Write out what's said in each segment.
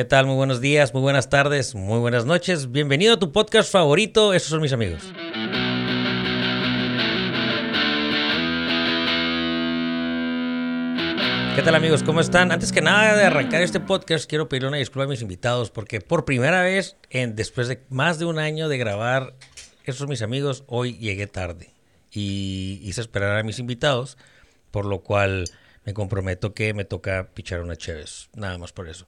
¿Qué tal? Muy buenos días, muy buenas tardes, muy buenas noches. Bienvenido a tu podcast favorito. Esos son mis amigos. ¿Qué tal amigos? ¿Cómo están? Antes que nada de arrancar este podcast, quiero pedirle una disculpa a mis invitados porque por primera vez, en, después de más de un año de grabar Esos son mis amigos, hoy llegué tarde y hice esperar a mis invitados, por lo cual me comprometo que me toca pichar una Chévez, nada más por eso.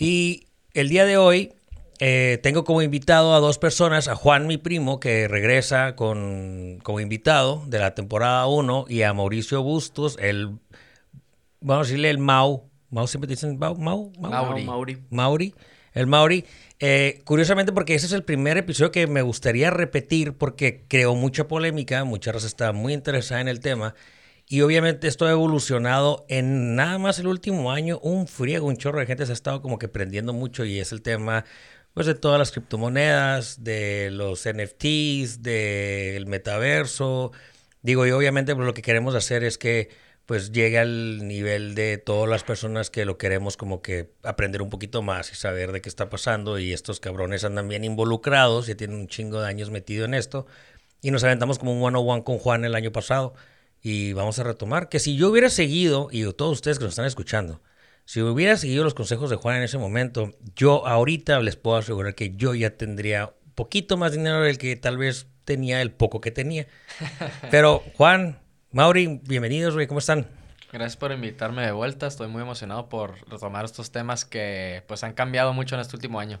Y el día de hoy eh, tengo como invitado a dos personas, a Juan, mi primo, que regresa con, como invitado de la temporada 1, y a Mauricio Bustos, el, vamos a decirle el Mau, Mau siempre dicen Mau, Mau, Mauri. Mauri. Mauri, el Mauri. Eh, curiosamente porque ese es el primer episodio que me gustaría repetir porque creó mucha polémica, mucha raza está muy interesada en el tema. Y obviamente esto ha evolucionado en nada más el último año, un friego, un chorro de gente se ha estado como que prendiendo mucho y es el tema pues de todas las criptomonedas, de los NFTs, del metaverso. Digo, y obviamente pues, lo que queremos hacer es que pues llegue al nivel de todas las personas que lo queremos como que aprender un poquito más y saber de qué está pasando y estos cabrones andan bien involucrados, ya tienen un chingo de años metido en esto y nos aventamos como un one on one con Juan el año pasado y vamos a retomar que si yo hubiera seguido, y todos ustedes que nos están escuchando, si hubiera seguido los consejos de Juan en ese momento, yo ahorita les puedo asegurar que yo ya tendría un poquito más dinero del que tal vez tenía el poco que tenía. Pero Juan, Mauri, bienvenidos, güey, ¿cómo están? Gracias por invitarme de vuelta, estoy muy emocionado por retomar estos temas que pues han cambiado mucho en este último año.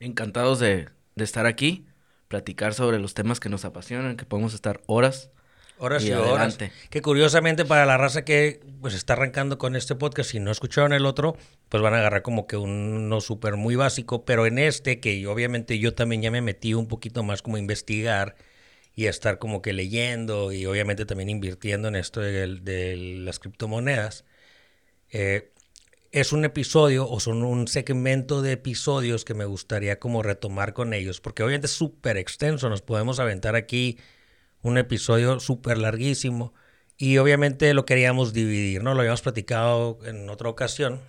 Encantados de, de estar aquí, platicar sobre los temas que nos apasionan, que podemos estar horas Horas y, horas. Que curiosamente para la raza que pues está arrancando con este podcast, si no escucharon el otro, pues van a agarrar como que uno súper muy básico, pero en este, que obviamente yo también ya me metí un poquito más como a investigar y a estar como que leyendo y obviamente también invirtiendo en esto de, las criptomonedas, eh, es un episodio o son un segmento de episodios que me gustaría como retomar con ellos, porque obviamente es súper extenso, nos podemos aventar aquí un episodio súper larguísimo y obviamente lo queríamos dividir, ¿no? Lo habíamos platicado en otra ocasión,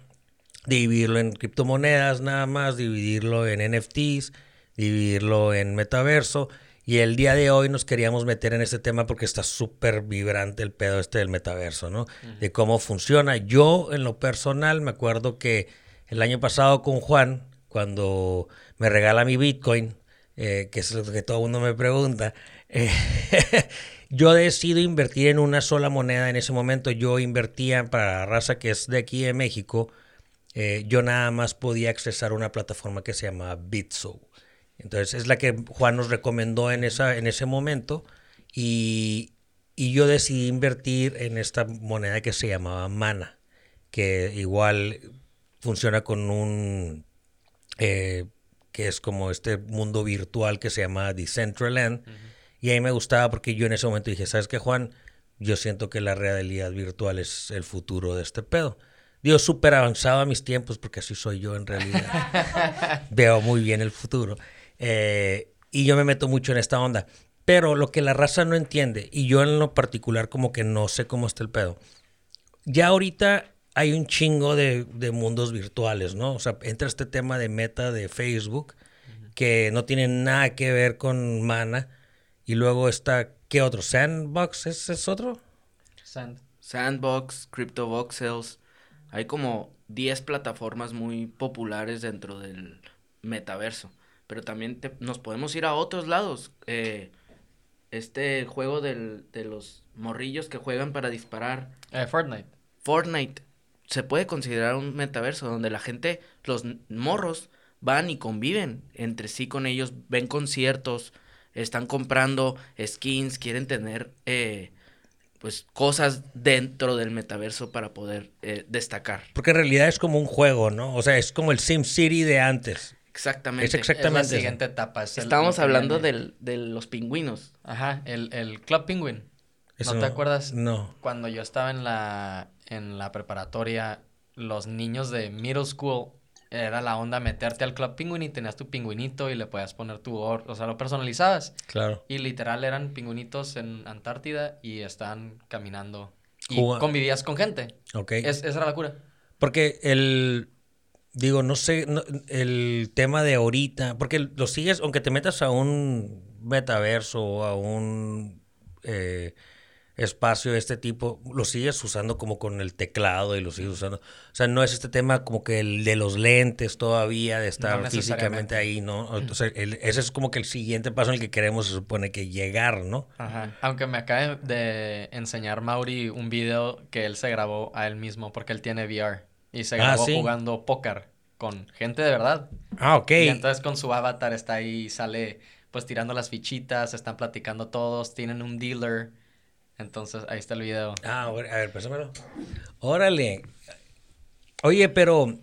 dividirlo en criptomonedas nada más, dividirlo en NFTs, dividirlo en metaverso. Y el día de hoy nos queríamos meter en este tema porque está súper vibrante el pedo este del metaverso, ¿no? De cómo funciona. Yo, en lo personal, me acuerdo que el año pasado con Juan, cuando me regala mi Bitcoin, eh, que es lo que todo el mundo me pregunta, yo decido invertir en una sola moneda en ese momento. Yo invertía para la raza que es de aquí de México. Eh, yo nada más podía accesar una plataforma que se llama Bitso. Entonces es la que Juan nos recomendó en, esa, en ese momento. Y, y yo decidí invertir en esta moneda que se llamaba Mana, que igual funciona con un eh, que es como este mundo virtual que se llama Decentraland. Y a mí me gustaba porque yo en ese momento dije, ¿sabes qué, Juan? Yo siento que la realidad virtual es el futuro de este pedo. Digo, súper avanzado a mis tiempos, porque así soy yo en realidad. Veo muy bien el futuro. Eh, y yo me meto mucho en esta onda. Pero lo que la raza no entiende, y yo en lo particular como que no sé cómo está el pedo, ya ahorita hay un chingo de, mundos virtuales, ¿no? O sea, entra este tema de meta de Facebook, que no tiene nada que ver con Mana y luego está, ¿qué otro? ¿Sandbox ¿Ese es otro? Sand. Sandbox, CryptoVoxels. Hay como 10 plataformas muy populares dentro del metaverso. Pero también nos podemos ir a otros lados. Eh, este juego del, de los morrillos que juegan para disparar. Eh, Fortnite. Fortnite. Se puede considerar un metaverso donde la gente, los morros, van y conviven entre sí con ellos, ven conciertos, están comprando skins, quieren tener eh, pues cosas dentro del metaverso para poder eh, destacar. Porque en realidad es como un juego, ¿no? O sea, es como el Sim City de antes. Exactamente. Es exactamente. la siguiente etapa. Estamos hablando del, de los pingüinos. Ajá, el, el Club Penguin. ¿No, te acuerdas? No. Cuando yo estaba en la, en la preparatoria, los niños de middle school era la onda meterte al Club Penguin y tenías tu pingüinito y le podías poner tu or, o sea, lo personalizabas. Claro. Y literal eran pingüinitos en Antártida y estaban caminando y convivías con gente. Ok. Es, esa era la cura. Porque el digo, no sé, el tema de ahorita, porque lo sigues, aunque te metas a un metaverso o a un eh, espacio de este tipo, lo sigues usando como con el teclado y lo sigues usando. O sea, no es este tema como que el de los lentes todavía, de estar físicamente ahí, ¿no? Entonces, ese es como que el siguiente paso en el que queremos, se supone que llegar, ¿no? Ajá. Aunque me acaba de enseñar Mauri un video que él se grabó a él mismo porque él tiene VR y se ah, grabó jugando póker con gente de verdad. Ah, ok. Y entonces con su avatar está ahí, sale pues tirando las fichitas, están platicando todos, tienen un dealer entonces, ahí está el video. Ah, a ver, pásamelo. Órale. Oye, pero...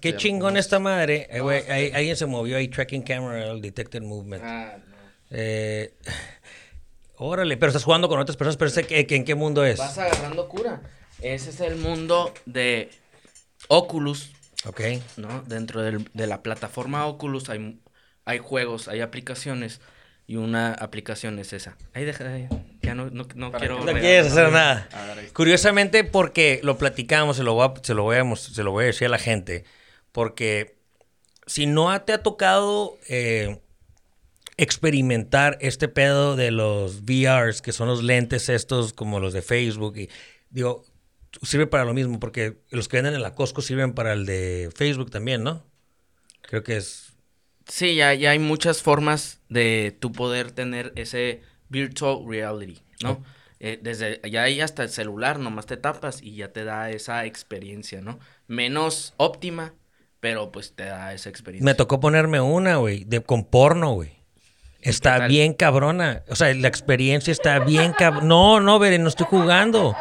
Qué chingón esta madre. Eh, alguien se movió ahí, tracking camera, el detected movement. Ah, no. Eh, órale, pero estás jugando con otras personas, pero ese, ¿en qué mundo es? Vas agarrando cura. Ese es el mundo de Oculus. Ok. ¿no? Dentro de la plataforma Oculus hay, hay juegos, hay aplicaciones y una aplicación es esa. Ahí deja, ya no, no, no quiero... No quieres hacer nada. Curiosamente porque lo platicamos, se lo, voy a, se, lo voy a, se lo voy a decir a la gente, porque si no te ha tocado eh, experimentar este pedo de los VRs, que son los lentes estos como los de Facebook, y digo, sirve para lo mismo, porque los que venden en la Costco sirven para el de Facebook también, ¿no? Creo que es Sí, ya, ya hay muchas formas de tú poder tener ese virtual reality, ¿no? Eh, desde ya hay hasta el celular, nomás te tapas y ya te da esa experiencia, ¿no? Menos óptima, pero pues te da esa experiencia. Me tocó ponerme una, güey, de con porno, güey. Está bien cabrona. O sea, la experiencia está bien cabrona. No, no, veré, no estoy jugando.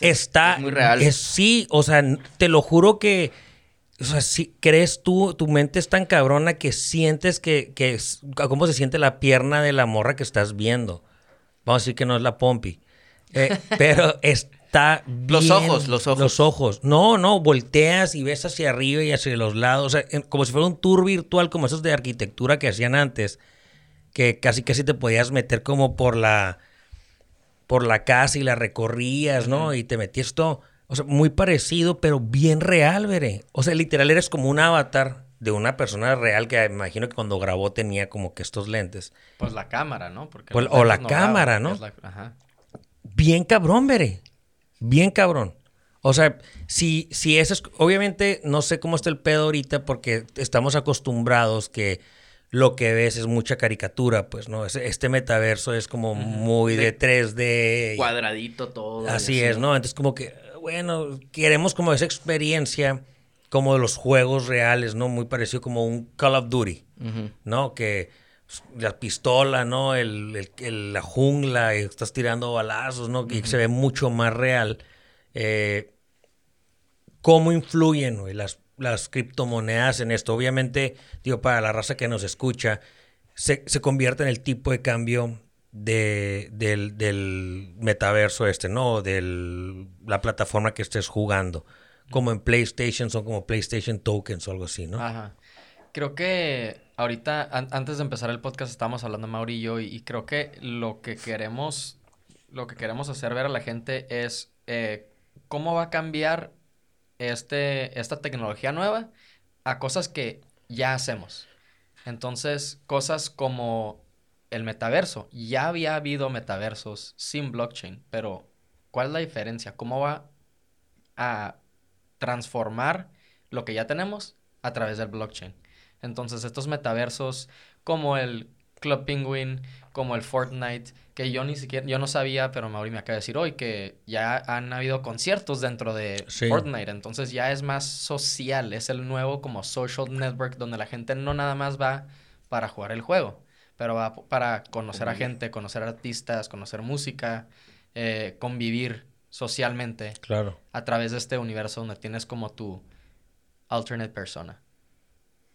está. muy real. Es, sí, o sea, te lo juro que o sea, si crees tú, tu mente es tan cabrona que sientes que, que cómo se siente la pierna de la morra que estás viendo. Vamos a decir que no es la pompi. Eh, pero está bien, Los ojos, los ojos. Los ojos. No, no, volteas y ves hacia arriba y hacia los lados. O sea, como si fuera un tour virtual como esos de arquitectura que hacían antes. Que casi casi te podías meter como por la por la casa y la recorrías, ¿no? Y te metías todo. O sea, muy parecido, pero bien real, veré. O sea, literal eres como un avatar de una persona real que me imagino que cuando grabó tenía como que estos lentes. Pues la cámara, ¿no? Porque pues, o la cámara, ¿no? Ajá. Bien cabrón, veré. Bien cabrón. O sea, si, si eso es... Obviamente no sé cómo está el pedo ahorita porque estamos acostumbrados que lo que ves es mucha caricatura, pues, ¿no? Este metaverso es como muy de, 3D. Cuadradito todo. Así, es, ¿no? Entonces como que bueno, queremos como esa experiencia como de los juegos reales, ¿no? Muy parecido como un Call of Duty, ¿no? Que pues, la pistola, ¿no? El, la jungla, y estás tirando balazos, ¿no? Que se ve mucho más real. Eh, ¿Cómo influyen las, las criptomonedas en esto? Obviamente, digo, para la raza que nos escucha, se, se convierte en el tipo de cambio de, del, metaverso este, ¿no? De la plataforma que estés jugando. Como en PlayStation, son como PlayStation Tokens o algo así, ¿no? Ajá. Creo que ahorita, antes de empezar el podcast, estábamos hablando Mauri y yo, y, creo que lo que queremos, lo que queremos hacer ver a la gente es eh, cómo va a cambiar este, esta tecnología nueva a cosas que ya hacemos. Entonces, cosas como el metaverso. Ya había habido metaversos sin blockchain, pero ¿cuál es la diferencia? ¿Cómo va a transformar lo que ya tenemos a través del blockchain? Entonces, estos metaversos como el Club Penguin, como el Fortnite, que yo ni siquiera, yo no sabía, pero Mauri me acaba de decir hoy que ya han habido conciertos dentro de Fortnite, entonces ya es más social, es el nuevo como social network donde la gente no nada más va para jugar el juego, pero va para conocer a gente, conocer artistas, conocer música, eh, convivir socialmente. Claro. A través de este universo donde tienes como tu alternate persona.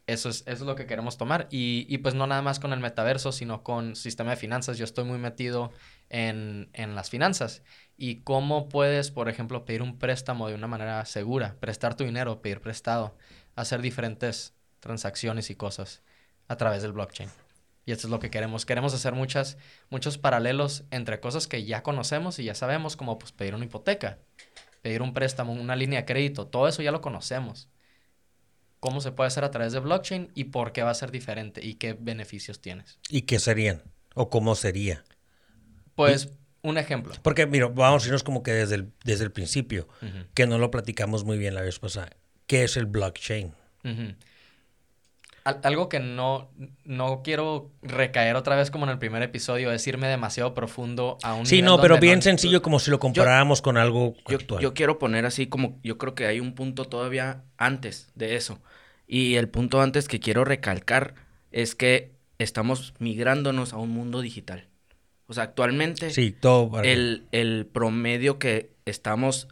Eso es, eso es lo que queremos tomar. Y, y, pues no nada más con el metaverso, sino con sistema de finanzas. Yo estoy muy metido en, en las finanzas. Y cómo puedes, por ejemplo, pedir un préstamo de una manera segura, prestar tu dinero, pedir prestado, hacer diferentes transacciones y cosas a través del blockchain. Y esto es lo que queremos. Queremos hacer muchas, muchos paralelos entre cosas que ya conocemos y ya sabemos, como pues, pedir una hipoteca, pedir un préstamo, una línea de crédito. Todo eso ya lo conocemos. cómo se puede hacer a través de blockchain y por qué va a ser diferente y qué beneficios tienes. ¿Y qué serían? ¿O cómo sería? Pues un ejemplo. Porque, mira, vamos a irnos como que desde el, desde el principio, que no lo platicamos muy bien la vez pasada. ¿Qué es el blockchain? Algo que no, no quiero recaer otra vez como en el primer episodio, es irme demasiado profundo a un... Sí, no, pero bien sencillo como si lo comparáramos con algo yo, Yo quiero poner así como, yo creo que hay un punto todavía antes de eso. Y el punto antes que quiero recalcar es que estamos migrándonos a un mundo digital. O sea, actualmente sí, todo el, el promedio que estamos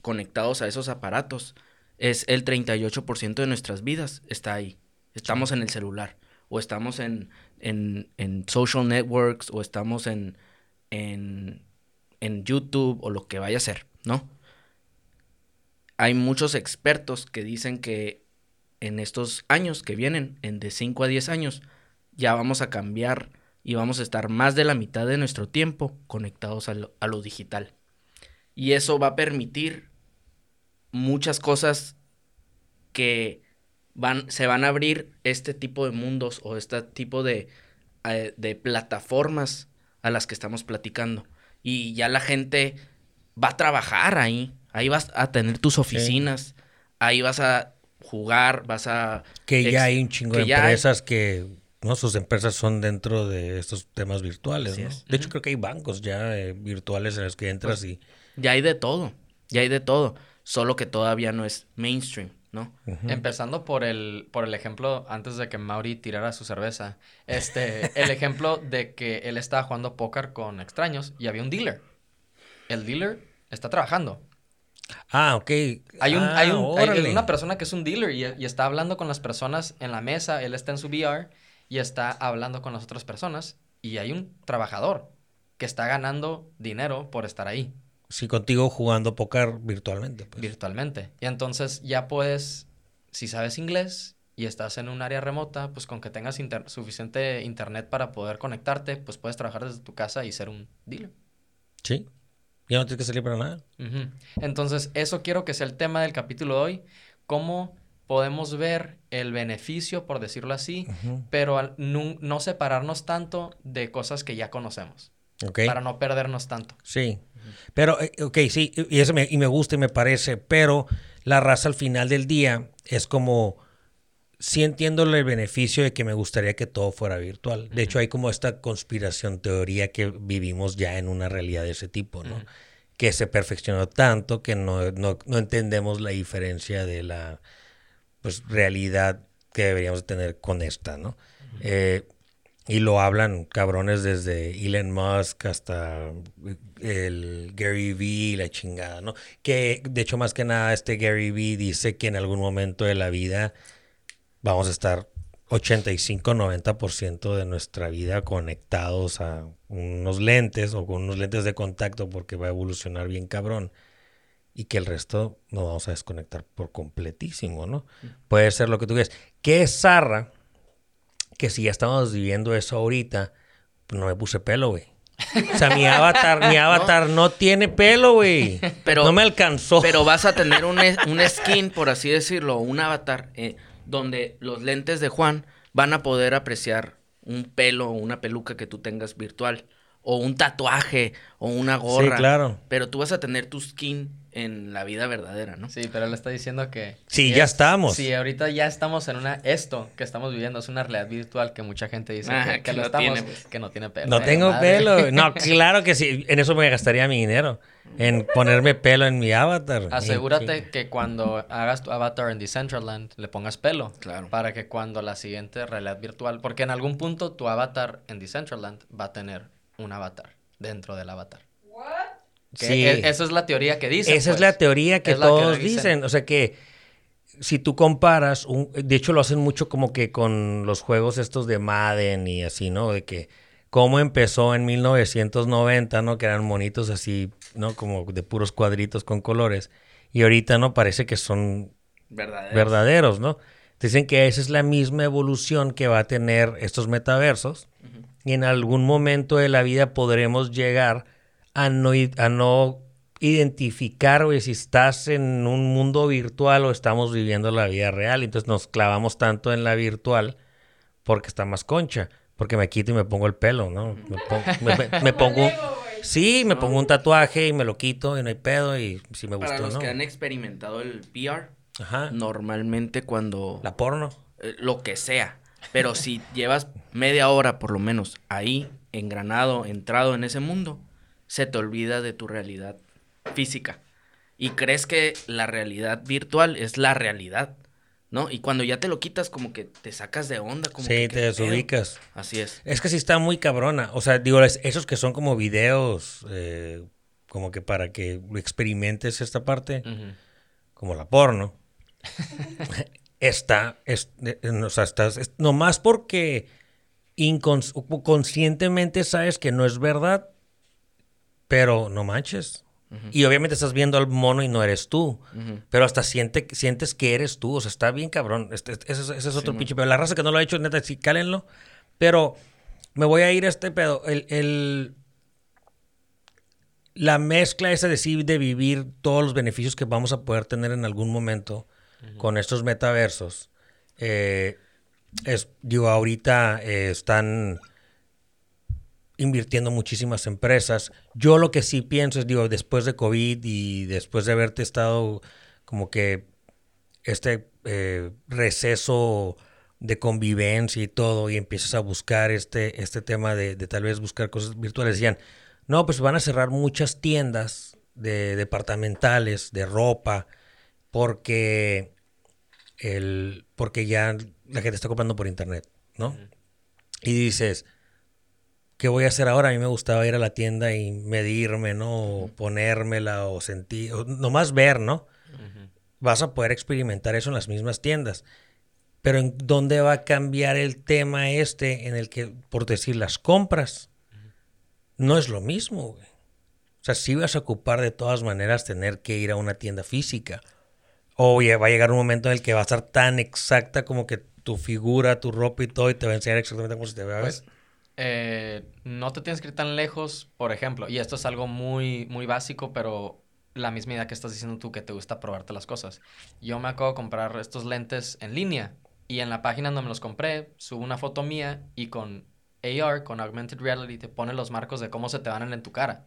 conectados a esos aparatos es el 38% de nuestras vidas está ahí. Estamos en el celular, o estamos en, en, en social networks, o estamos en, en, en YouTube, o lo que vaya a ser, ¿no? Hay muchos expertos que dicen que en estos años que vienen, en de 5 a 10 años, ya vamos a cambiar y vamos a estar más de la mitad de nuestro tiempo conectados a lo, a lo digital. Y eso va a permitir muchas cosas que van, se van a abrir este tipo de mundos o este tipo de, eh, de plataformas a las que estamos platicando. Y ya la gente va a trabajar ahí. Ahí vas a tener tus oficinas. Ahí vas a jugar, vas a... Que ya hay un chingo de empresas que... ¿no? Sus empresas son dentro de estos temas virtuales, ¿no? De hecho, creo que hay bancos ya eh, virtuales en los que entras pues, y... Ya hay de todo. Ya hay de todo. Solo que todavía no es mainstream. ¿No? Empezando por el, por el ejemplo, antes de que Mauri tirara su cerveza, este, el ejemplo de que él estaba jugando póker con extraños y había un dealer. El dealer está trabajando. Ah, ok. Hay, un, ah, hay, una persona que es un dealer y, y, está hablando con las personas en la mesa, él está en su VR y está hablando con las otras personas y hay un trabajador que está ganando dinero por estar ahí. Sí, contigo jugando póker virtualmente. Pues. Virtualmente. Y entonces ya puedes, si sabes inglés y estás en un área remota, pues con que tengas suficiente internet para poder conectarte, pues puedes trabajar desde tu casa y ser un dealer. Sí. Ya no tienes que salir para nada. Entonces, eso quiero que sea el tema del capítulo de hoy. Cómo podemos ver el beneficio, por decirlo así, pero no, no, separarnos tanto de cosas que ya conocemos. Para no perdernos tanto. Sí. Pero, eh, ok, sí, y, eso me, y me gusta y me parece, pero la raza al final del día es como, sí entiendo el beneficio de que me gustaría que todo fuera virtual. De hecho, hay como esta conspiración, teoría que vivimos ya en una realidad de ese tipo, ¿no? Que se perfeccionó tanto que no, no, no, entendemos la diferencia de la pues, realidad que deberíamos tener con esta, ¿no? eh, y lo hablan cabrones desde Elon Musk hasta el Gary Vee y la chingada, ¿no? Que de hecho más que nada este Gary Vee dice que en algún momento de la vida vamos a estar 85-90% de nuestra vida conectados a unos lentes o con unos lentes de contacto porque va a evolucionar bien cabrón y que el resto nos vamos a desconectar por completísimo, ¿no? Puede ser lo que tú quieras. ¿Qué es zarra? Que si ya estamos viviendo eso ahorita, pues no me puse pelo, güey. O sea, mi avatar, mi avatar no, tiene pelo, güey. Pero, no me alcanzó. Pero vas a tener un, un skin, por así decirlo, un avatar, eh, donde los lentes de Juan van a poder apreciar un pelo o una peluca que tú tengas virtual. O un tatuaje, o una gorra. Sí, claro. Pero tú vas a tener tu skin en la vida verdadera, ¿no? Sí, pero él está diciendo que... Sí, ya estamos. Sí, ahorita ya estamos en una... Esto que estamos viviendo es una realidad virtual que mucha gente dice que, que, no estamos, tiene, pues. que no tiene pelo. No tengo pelo. No, claro que sí. En eso me gastaría mi dinero. En ponerme pelo en mi avatar. Asegúrate que cuando hagas tu avatar en Decentraland le pongas pelo. Claro. Para que cuando la siguiente realidad virtual... Porque en algún punto tu avatar en Decentraland va a tener un avatar dentro del avatar. Sí. E, esa es la teoría que dicen. Esa es la pues. teoría que todos dicen. O sea que si tú comparas, un, de hecho lo hacen mucho como que con los juegos estos de Madden y así, ¿no? De que cómo empezó en 1990, ¿no? Que eran monitos así, ¿no? Como de puros cuadritos con colores. Y ahorita, ¿no? Parece que son verdaderos, verdaderos ¿no? Dicen que esa es la misma evolución que va a tener estos metaversos. Y en algún momento de la vida podremos llegar a no, a no identificar, güey, si estás en un mundo virtual o estamos viviendo la vida real. Entonces nos clavamos tanto en la virtual porque está más concha. Porque me quito y me pongo el pelo, ¿no? Me, pongo... Sí, me pongo un tatuaje y me lo quito y no hay pedo y si me gusta Para los que han experimentado el VR, normalmente cuando... La porno. Eh, lo que sea. Pero si llevas media hora por lo menos ahí, engranado, entrado en ese mundo, se te olvida de tu realidad física. Y crees que la realidad virtual es la realidad. ¿no? Y cuando ya te lo quitas, como que te sacas de onda, como sí, te desubicas. Así es. Es que sí está muy cabrona. O sea, digo, esos que son como videos, eh, como que para que experimentes esta parte, como la porno, está, es, o sea, estás, nomás porque inconscientemente sabes que no es verdad, pero no manches. Y obviamente estás viendo al mono y no eres tú. Pero hasta siente, sientes que eres tú. O sea, está bien cabrón. Este, este, ese, es otro pinche Pero La raza que no lo ha hecho, neta, sí, cálenlo. Pero me voy a ir a este pedo. El, la mezcla esa de sí, de vivir todos los beneficios que vamos a poder tener en algún momento con estos metaversos. Eh, es, digo, ahorita eh, están invirtiendo muchísimas empresas. Yo lo que sí pienso es, digo, después de COVID y después de haberte estado como que este eh, receso de convivencia y todo, y empiezas a buscar este, este tema de, tal vez buscar cosas virtuales, decían, no, pues van a cerrar muchas tiendas de departamentales, de ropa, porque, el, porque ya la gente está comprando por internet, ¿no? Y dices, ¿qué voy a hacer ahora? A mí me gustaba ir a la tienda y medirme, ¿no? O ponérmela o sentir, o nomás ver, ¿no? Vas a poder experimentar eso en las mismas tiendas. Pero ¿en dónde va a cambiar el tema este en el que, por decir, las compras? No es lo mismo, güey. O sea, sí vas a ocupar de todas maneras tener que ir a una tienda física. O va a llegar un momento en el que va a estar tan exacta como que tu figura, tu ropa y todo, y te va a enseñar exactamente cómo se te ve. Pues, eh, no te tienes que ir tan lejos, por ejemplo, y esto es algo muy, muy básico, pero la misma idea que estás diciendo tú, que te gusta probarte las cosas. Yo me acabo de comprar estos lentes en línea y en la página donde me los compré, subo una foto mía y con AR, con Augmented Reality, te pone los marcos de cómo se te van en tu cara.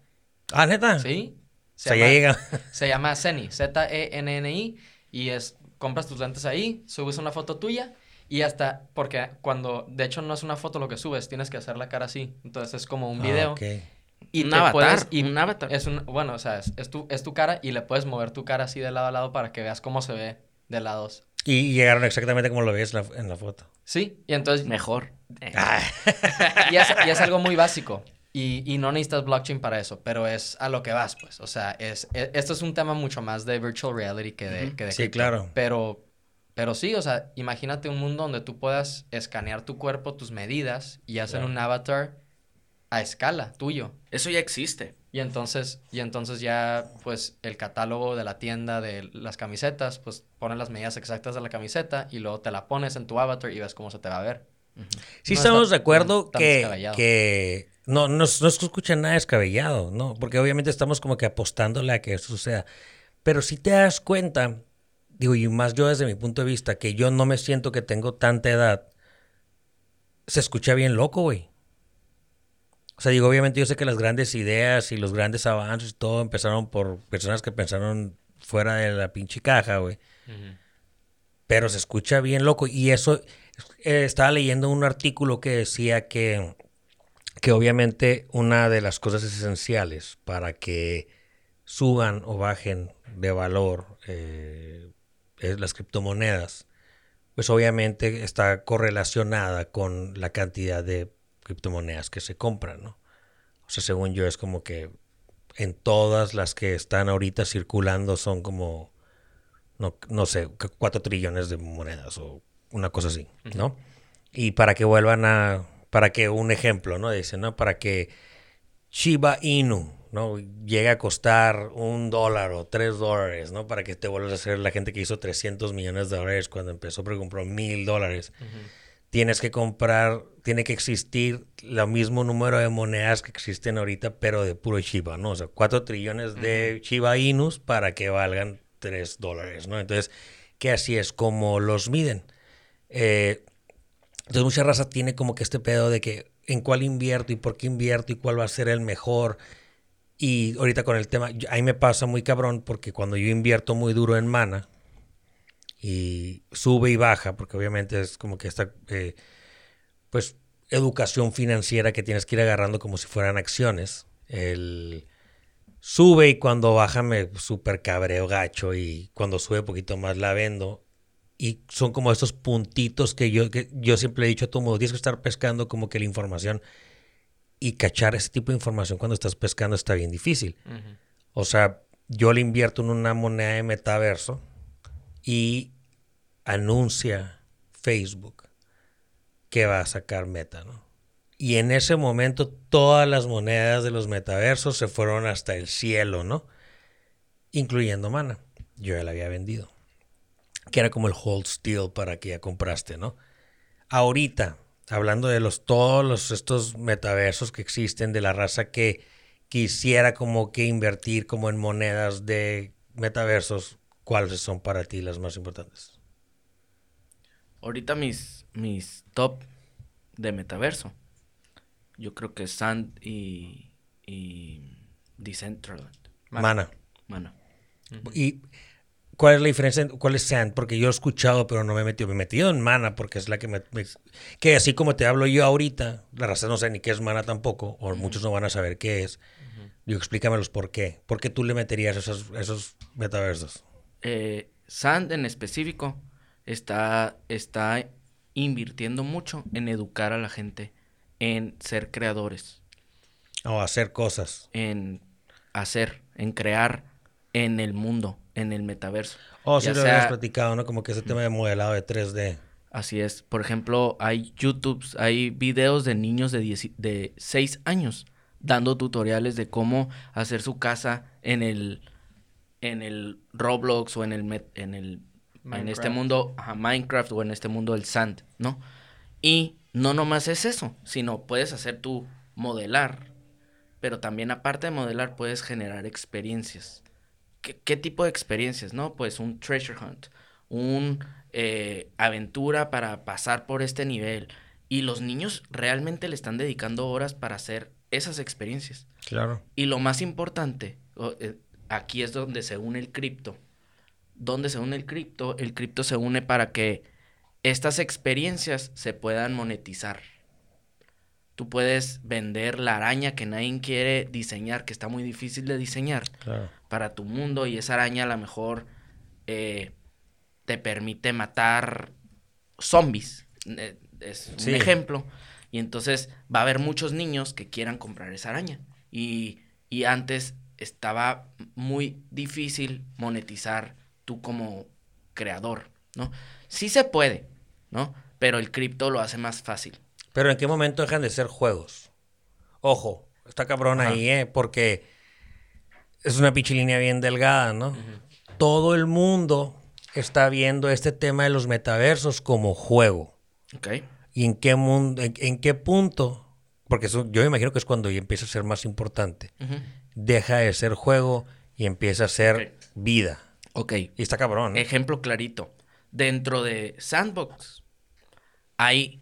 Ah, neta. Sí. Se, llama, llega. se llama Zeni, Z-E-N-N-I, y es, compras tus lentes ahí, subes una foto tuya y hasta, porque cuando, de hecho no es una foto lo que subes, tienes que hacer la cara así. Entonces es como un ah, video. Y un avatar, y un avatar. Es un, bueno, o sea, es, tu, es tu cara y le puedes mover tu cara así de lado a lado para que veas cómo se ve de lados. Y llegaron exactamente como lo ves en la foto. Sí, y entonces... Mejor. Ah. y, es, y, es, algo muy básico. Y, y, no necesitas blockchain para eso, pero es a lo que vas, pues. O sea, es, e, esto es un tema mucho más de virtual reality que de... que de sí, claro. Pero pero sí, o sea, imagínate un mundo donde tú puedas escanear tu cuerpo, tus medidas y hacer un avatar a escala tuyo. Eso ya existe. Y entonces, y entonces ya, pues, el catálogo de la tienda de las camisetas, pues, ponen las medidas exactas de la camiseta y luego te la pones en tu avatar y ves cómo se te va a ver. Sí estamos de acuerdo que, que no, no, no se escucha nada descabellado, ¿no? Porque obviamente estamos como que apostándole a que eso suceda. Pero si te das cuenta digo, y más yo desde mi punto de vista, que yo no me siento que tengo tanta edad, se escucha bien loco, güey. O sea, digo, obviamente yo sé que las grandes ideas y los grandes avances y todo empezaron por personas que pensaron fuera de la pinche caja, güey. Pero se escucha bien loco. Y eso, eh, estaba leyendo un artículo que decía que, que obviamente una de las cosas esenciales para que suban o bajen de valor eh, las criptomonedas, pues obviamente está correlacionada con la cantidad de criptomonedas que se compran, ¿no? O sea, según yo es como que en todas las que están ahorita circulando son como, no, no sé, 4 trillones de monedas o una cosa así, ¿no? Y para que vuelvan a, para que un ejemplo, ¿no? Dicen, ¿no? Para que Shiba Inu, ¿no? Llega a costar un dólar o tres dólares, ¿no? Para que te vuelvas a hacer la gente que hizo 300 millones de dólares cuando empezó, pero compró mil dólares. tienes que comprar, tiene que existir el mismo número de monedas que existen ahorita, pero de puro Shiba, ¿no? O sea, 4 trillones de Shiba Inus para que valgan 3 dólares, ¿no? Entonces, que así es como los miden. Eh, entonces, mucha raza tiene como que este pedo de que en cuál invierto y por qué invierto y cuál va a ser el mejor. Y ahorita con el tema, ahí me pasa muy cabrón porque cuando yo invierto muy duro en mana y sube y baja, porque obviamente es como que esta, eh, pues, educación financiera que tienes que ir agarrando como si fueran acciones. El sube y cuando baja me super cabreo gacho y cuando sube poquito más la vendo y son como estos puntitos que yo, que yo siempre he dicho a todo mundo, tienes que estar pescando como que la información y cachar ese tipo de información cuando estás pescando está bien difícil. O sea, yo le invierto en una moneda de metaverso y anuncia Facebook que va a sacar Meta, ¿no? Y en ese momento todas las monedas de los metaversos se fueron hasta el cielo, ¿no? Incluyendo Mana. Yo ya la había vendido que era como el hold still para que ya compraste, ¿no? Ahorita, hablando de los todos los, estos metaversos que existen de la raza que quisiera como que invertir como en monedas de metaversos, ¿cuáles son para ti las más importantes? Ahorita mis, mis top de metaverso. Yo creo que Sand y, y Decentraland. Mana. Mana. Y ¿Cuál es la diferencia? ¿Cuál es Sand? Porque yo he escuchado, pero no me he metido. Me he metido en Mana porque es la que me, Que así como te hablo yo ahorita, la raza no sé ni qué es Mana tampoco, o muchos no van a saber qué es. Yo explícamelos por qué. ¿Por qué tú le meterías esos, esos metaversos? Eh, Sand en específico está, está invirtiendo mucho en educar a la gente, en ser creadores. O hacer cosas. En hacer, en crear en el mundo en el metaverso. Oh, sí, lo habíamos platicado, ¿no? Como que ese tema de modelado de 3D. Así es. Por ejemplo, hay YouTubes, hay videos de niños de, de 6 años dando tutoriales de cómo hacer su casa en el, en el Roblox o en el, en el en este mundo Minecraft o en este mundo del Sand, ¿no? Y no nomás es eso, sino puedes hacer tu modelar, pero también aparte de modelar puedes generar experiencias. ¿Qué, tipo de experiencias, no? Pues un treasure hunt, un eh, aventura para pasar por este nivel. Y los niños realmente le están dedicando horas para hacer esas experiencias. Claro. Y lo más importante, eh, aquí es donde se une el cripto. Donde se une el cripto, el cripto se une para que estas experiencias se puedan monetizar. Tú puedes vender la araña que nadie quiere diseñar, que está muy difícil de diseñar para tu mundo y esa araña a lo mejor eh, te permite matar zombies. Eh, es un ejemplo. Y entonces va a haber muchos niños que quieran comprar esa araña. Y, y antes estaba muy difícil monetizar tú como creador, ¿no? Sí se puede, ¿no? Pero el cripto lo hace más fácil. Pero ¿en qué momento dejan de ser juegos? Ojo, está cabrón ahí, ¿eh? Porque es una línea bien delgada, ¿no? Todo el mundo está viendo este tema de los metaversos como juego. Ok. ¿Y en qué, mundo, en, qué punto? Porque yo me imagino que es cuando ya empieza a ser más importante. Deja de ser juego y empieza a ser vida. Ok. Y está cabrón. Ejemplo clarito. Dentro de Sandbox hay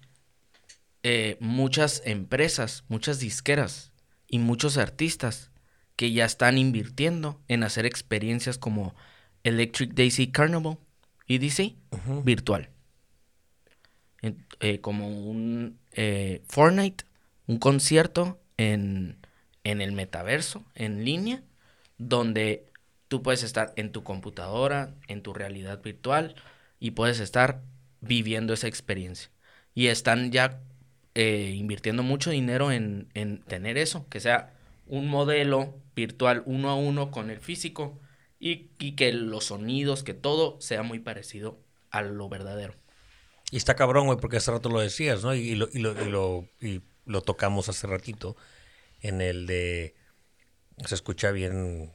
eh, muchas empresas, muchas disqueras y muchos artistas que ya están invirtiendo en hacer experiencias como Electric Daisy Carnival, EDC, virtual. Eh, como un eh, Fortnite, un concierto en, en el metaverso, en línea, donde tú puedes estar en tu computadora, en tu realidad virtual, y puedes estar viviendo esa experiencia. Y están ya eh, invirtiendo mucho dinero en, tener eso, que sea un modelo virtual uno a uno con el físico y, que los sonidos, que todo sea muy parecido a lo verdadero. Y está cabrón, güey, porque hace rato lo decías, ¿no? Y, lo, y, lo, y, lo, tocamos hace ratito en el de... Se escucha bien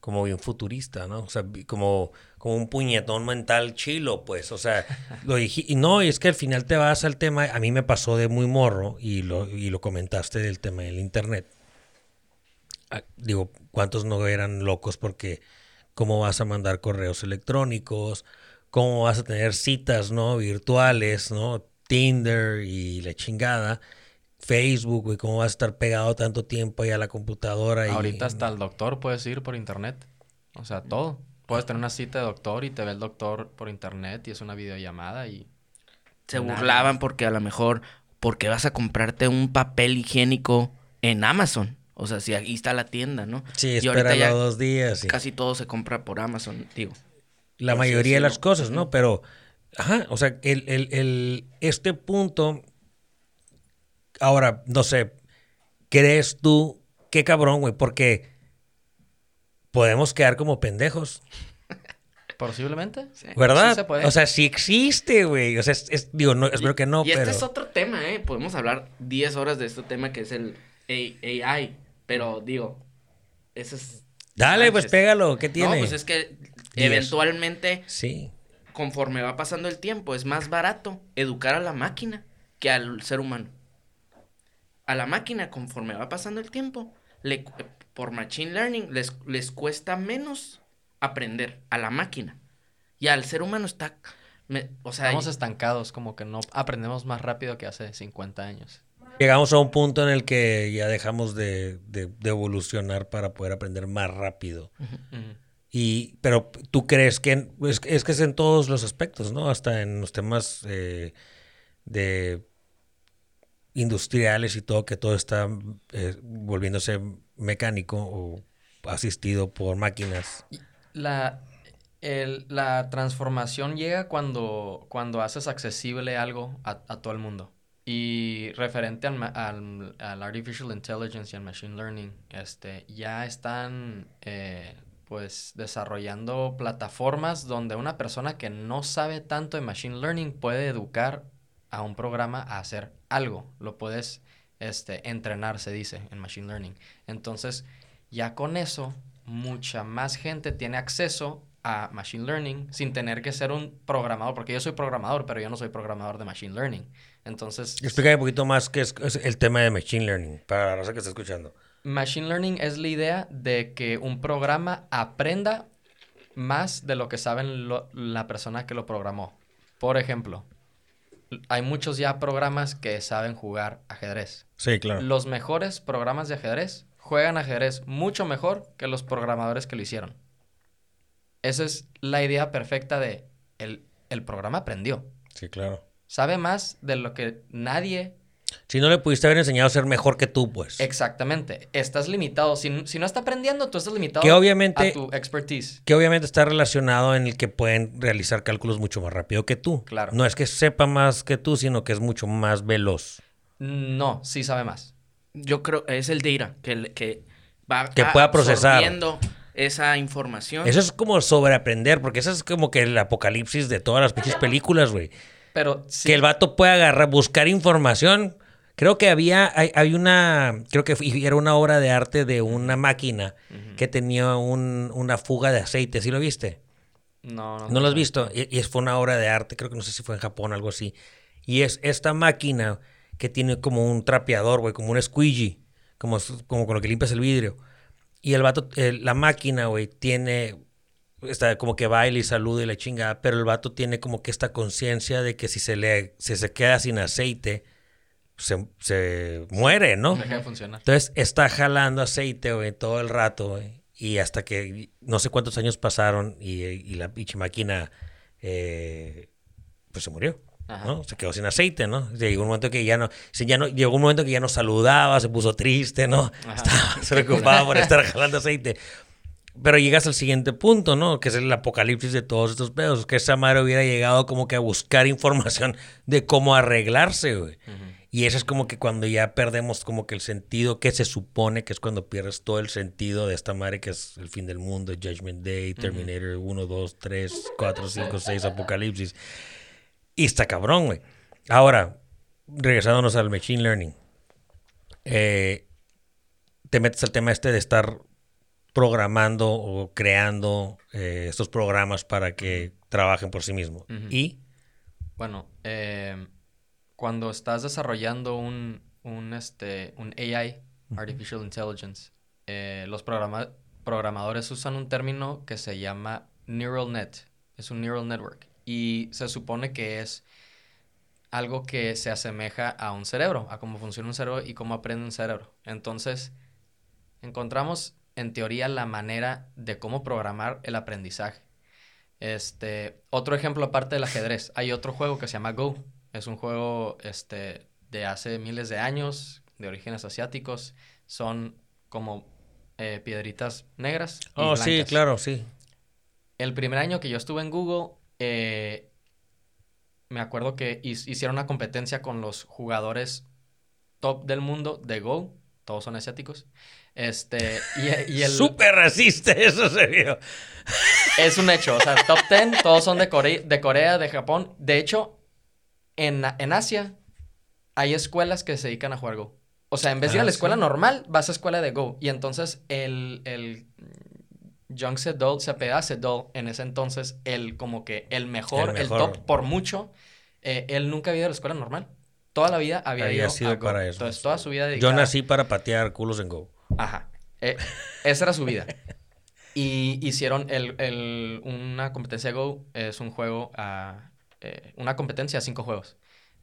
como bien futurista, ¿no? O sea, como, como un puñetón mental chilo, pues. O sea, lo dije, y no, y es que al final te vas al tema, a mí me pasó de muy morro, y lo, y lo comentaste del tema del internet. Ah, digo, ¿cuántos no eran locos porque cómo vas a mandar correos electrónicos? ¿Cómo vas a tener citas, ¿no? Virtuales, ¿no? Tinder y la chingada. Facebook, güey, cómo vas a estar pegado tanto tiempo ahí a la computadora. Ahorita hasta el doctor puedes ir por internet. O sea, todo. Puedes tener una cita de doctor y te ve el doctor por internet y es una videollamada y... Se burlaban porque a lo mejor, porque vas a comprarte un papel higiénico en Amazon. O sea, si ahí está la tienda, ¿no? Sí, espera ya dos días. Casi todo se compra por Amazon, digo. La mayoría de las cosas, ¿no? Pero, ajá, o sea, el, el, el, este punto Ahora, no sé, ¿crees tú qué cabrón, güey? Porque podemos quedar como pendejos. Posiblemente. ¿Verdad? O sea, sí existe, güey. O sea, es, digo, no, espero que no, y este es otro tema, ¿eh? Podemos hablar 10 horas de este tema que es el AI. Pero, digo, eso es... Dale, pues pégalo. ¿Qué tiene? No, pues es que eventualmente... Sí. Conforme va pasando el tiempo, es más barato educar a la máquina que al ser humano a la máquina conforme va pasando el tiempo, le, por machine learning les, les cuesta menos aprender a la máquina. Y al ser humano está... o sea, Estamos estancados, como que no aprendemos más rápido que hace 50 años. Llegamos a un punto en el que ya dejamos de, de, evolucionar para poder aprender más rápido. Y, pero tú crees que es, que es en todos los aspectos, ¿no? Hasta en los temas eh, de industriales y todo, que todo está eh, volviéndose mecánico o asistido por máquinas. La, la transformación llega cuando, cuando haces accesible algo a, todo el mundo. Y referente al, al, Artificial Intelligence y al Machine Learning, este, ya están eh, pues desarrollando plataformas donde una persona que no sabe tanto de Machine Learning puede educar a un programa a hacer algo. Lo puedes este, entrenar, se dice, en Machine Learning. Entonces, ya con eso, mucha más gente tiene acceso a Machine Learning sin tener que ser un programador, porque yo soy programador, pero yo no soy programador de Machine Learning. Entonces... Explícame un poquito más qué es, el tema de Machine Learning, para la raza que está escuchando. Machine Learning es la idea de que un programa aprenda más de lo que sabe la persona que lo programó. Por ejemplo, hay muchos ya programas que saben jugar ajedrez. Sí, claro. Los mejores programas de ajedrez juegan ajedrez mucho mejor que los programadores que lo hicieron. Esa es la idea perfecta de el, el programa aprendió. Sí, claro. Sabe más de lo que nadie si no le pudiste haber enseñado a ser mejor que tú, pues. Exactamente. Estás limitado. Si, no está aprendiendo, tú estás limitado que obviamente, a tu expertise. Que obviamente está relacionado en el que pueden realizar cálculos mucho más rápido que tú. Claro. No es que sepa más que tú, sino que es mucho más veloz. No, sí sabe más. Yo creo es el data que, que va que pueda procesar esa información. Eso es como sobreaprender, porque eso es como que el apocalipsis de todas las pinches películas, güey. Pero Que el vato pueda agarrar, buscar información Creo que había, hay, una, creo que era una obra de arte de una máquina que tenía un, una fuga de aceite, ¿sí lo viste? No, no. ¿No lo has visto? Y, fue una obra de arte, creo que no sé si fue en Japón o algo así. Y es esta máquina que tiene como un trapeador, güey, como un squeegee, como, como con lo que limpias el vidrio. Y el vato, la máquina, güey, tiene, está como que baila y saluda y la chingada, pero el vato tiene como que esta conciencia de que si se le, si se queda sin aceite, se, se muere, ¿no? Deja de funcionar. Entonces está jalando aceite, güey, todo el rato, güey. Y hasta que no sé cuántos años pasaron y, y la pinche máquina, eh, pues se murió. ¿No? Se quedó sin aceite, ¿no? Llegó un momento que ya no, ya no, llegó un momento que ya no saludaba, se puso triste, ¿no? Estaba, se preocupaba por estar jalando aceite. Pero llegas al siguiente punto, ¿no? Que es el apocalipsis de todos estos pedos. Que esa madre hubiera llegado como que a buscar información de cómo arreglarse, güey. Y eso es como que cuando ya perdemos como que el sentido que se supone que es cuando pierdes todo el sentido de esta madre que es el fin del mundo, Judgment Day, Terminator 1, 2, 3, 4, 5, 6, Apocalipsis. Y está cabrón, güey. Ahora, regresándonos al Machine Learning. Eh, te metes al tema este de estar programando o creando eh, estos programas para que trabajen por sí mismos. Y... Bueno, eh, cuando estás desarrollando un, un, este, un AI, Artificial Intelligence, eh, los programadores usan un término que se llama Neural Net. Es un Neural Network. Y se supone que es algo que se asemeja a un cerebro, a cómo funciona un cerebro y cómo aprende un cerebro. Entonces, encontramos en teoría la manera de cómo programar el aprendizaje. Este, otro ejemplo aparte del ajedrez, hay otro juego que se llama Go. Es un juego este, de hace miles de años, de orígenes asiáticos. Son como eh, piedritas negras. oh, sí, claro, sí. El primer año que yo estuve en Google, eh, me acuerdo que hicieron una competencia con los jugadores top del mundo de Go. Todos son asiáticos. Este, y, el... Súper racista, eso se vio. Es un hecho, o sea, top 10, todos son de, Corea, de Corea, de Japón. De hecho, en, en Asia hay escuelas que se dedican a jugar Go. O sea, en vez de ir a la ah, escuela normal, vas a escuela de Go. Y entonces el, el Young Sedol se apela Sedol en ese entonces, el como que el mejor, el, top por mucho. Eh, él nunca había ido a la escuela normal. Toda la vida había, ido sido a para eso. Entonces, toda su vida Yo nací para patear culos en Go. Ajá. Eh, esa era su vida. Y hicieron el, el, una competencia de Go. Es un juego a... Eh, una competencia a cinco juegos.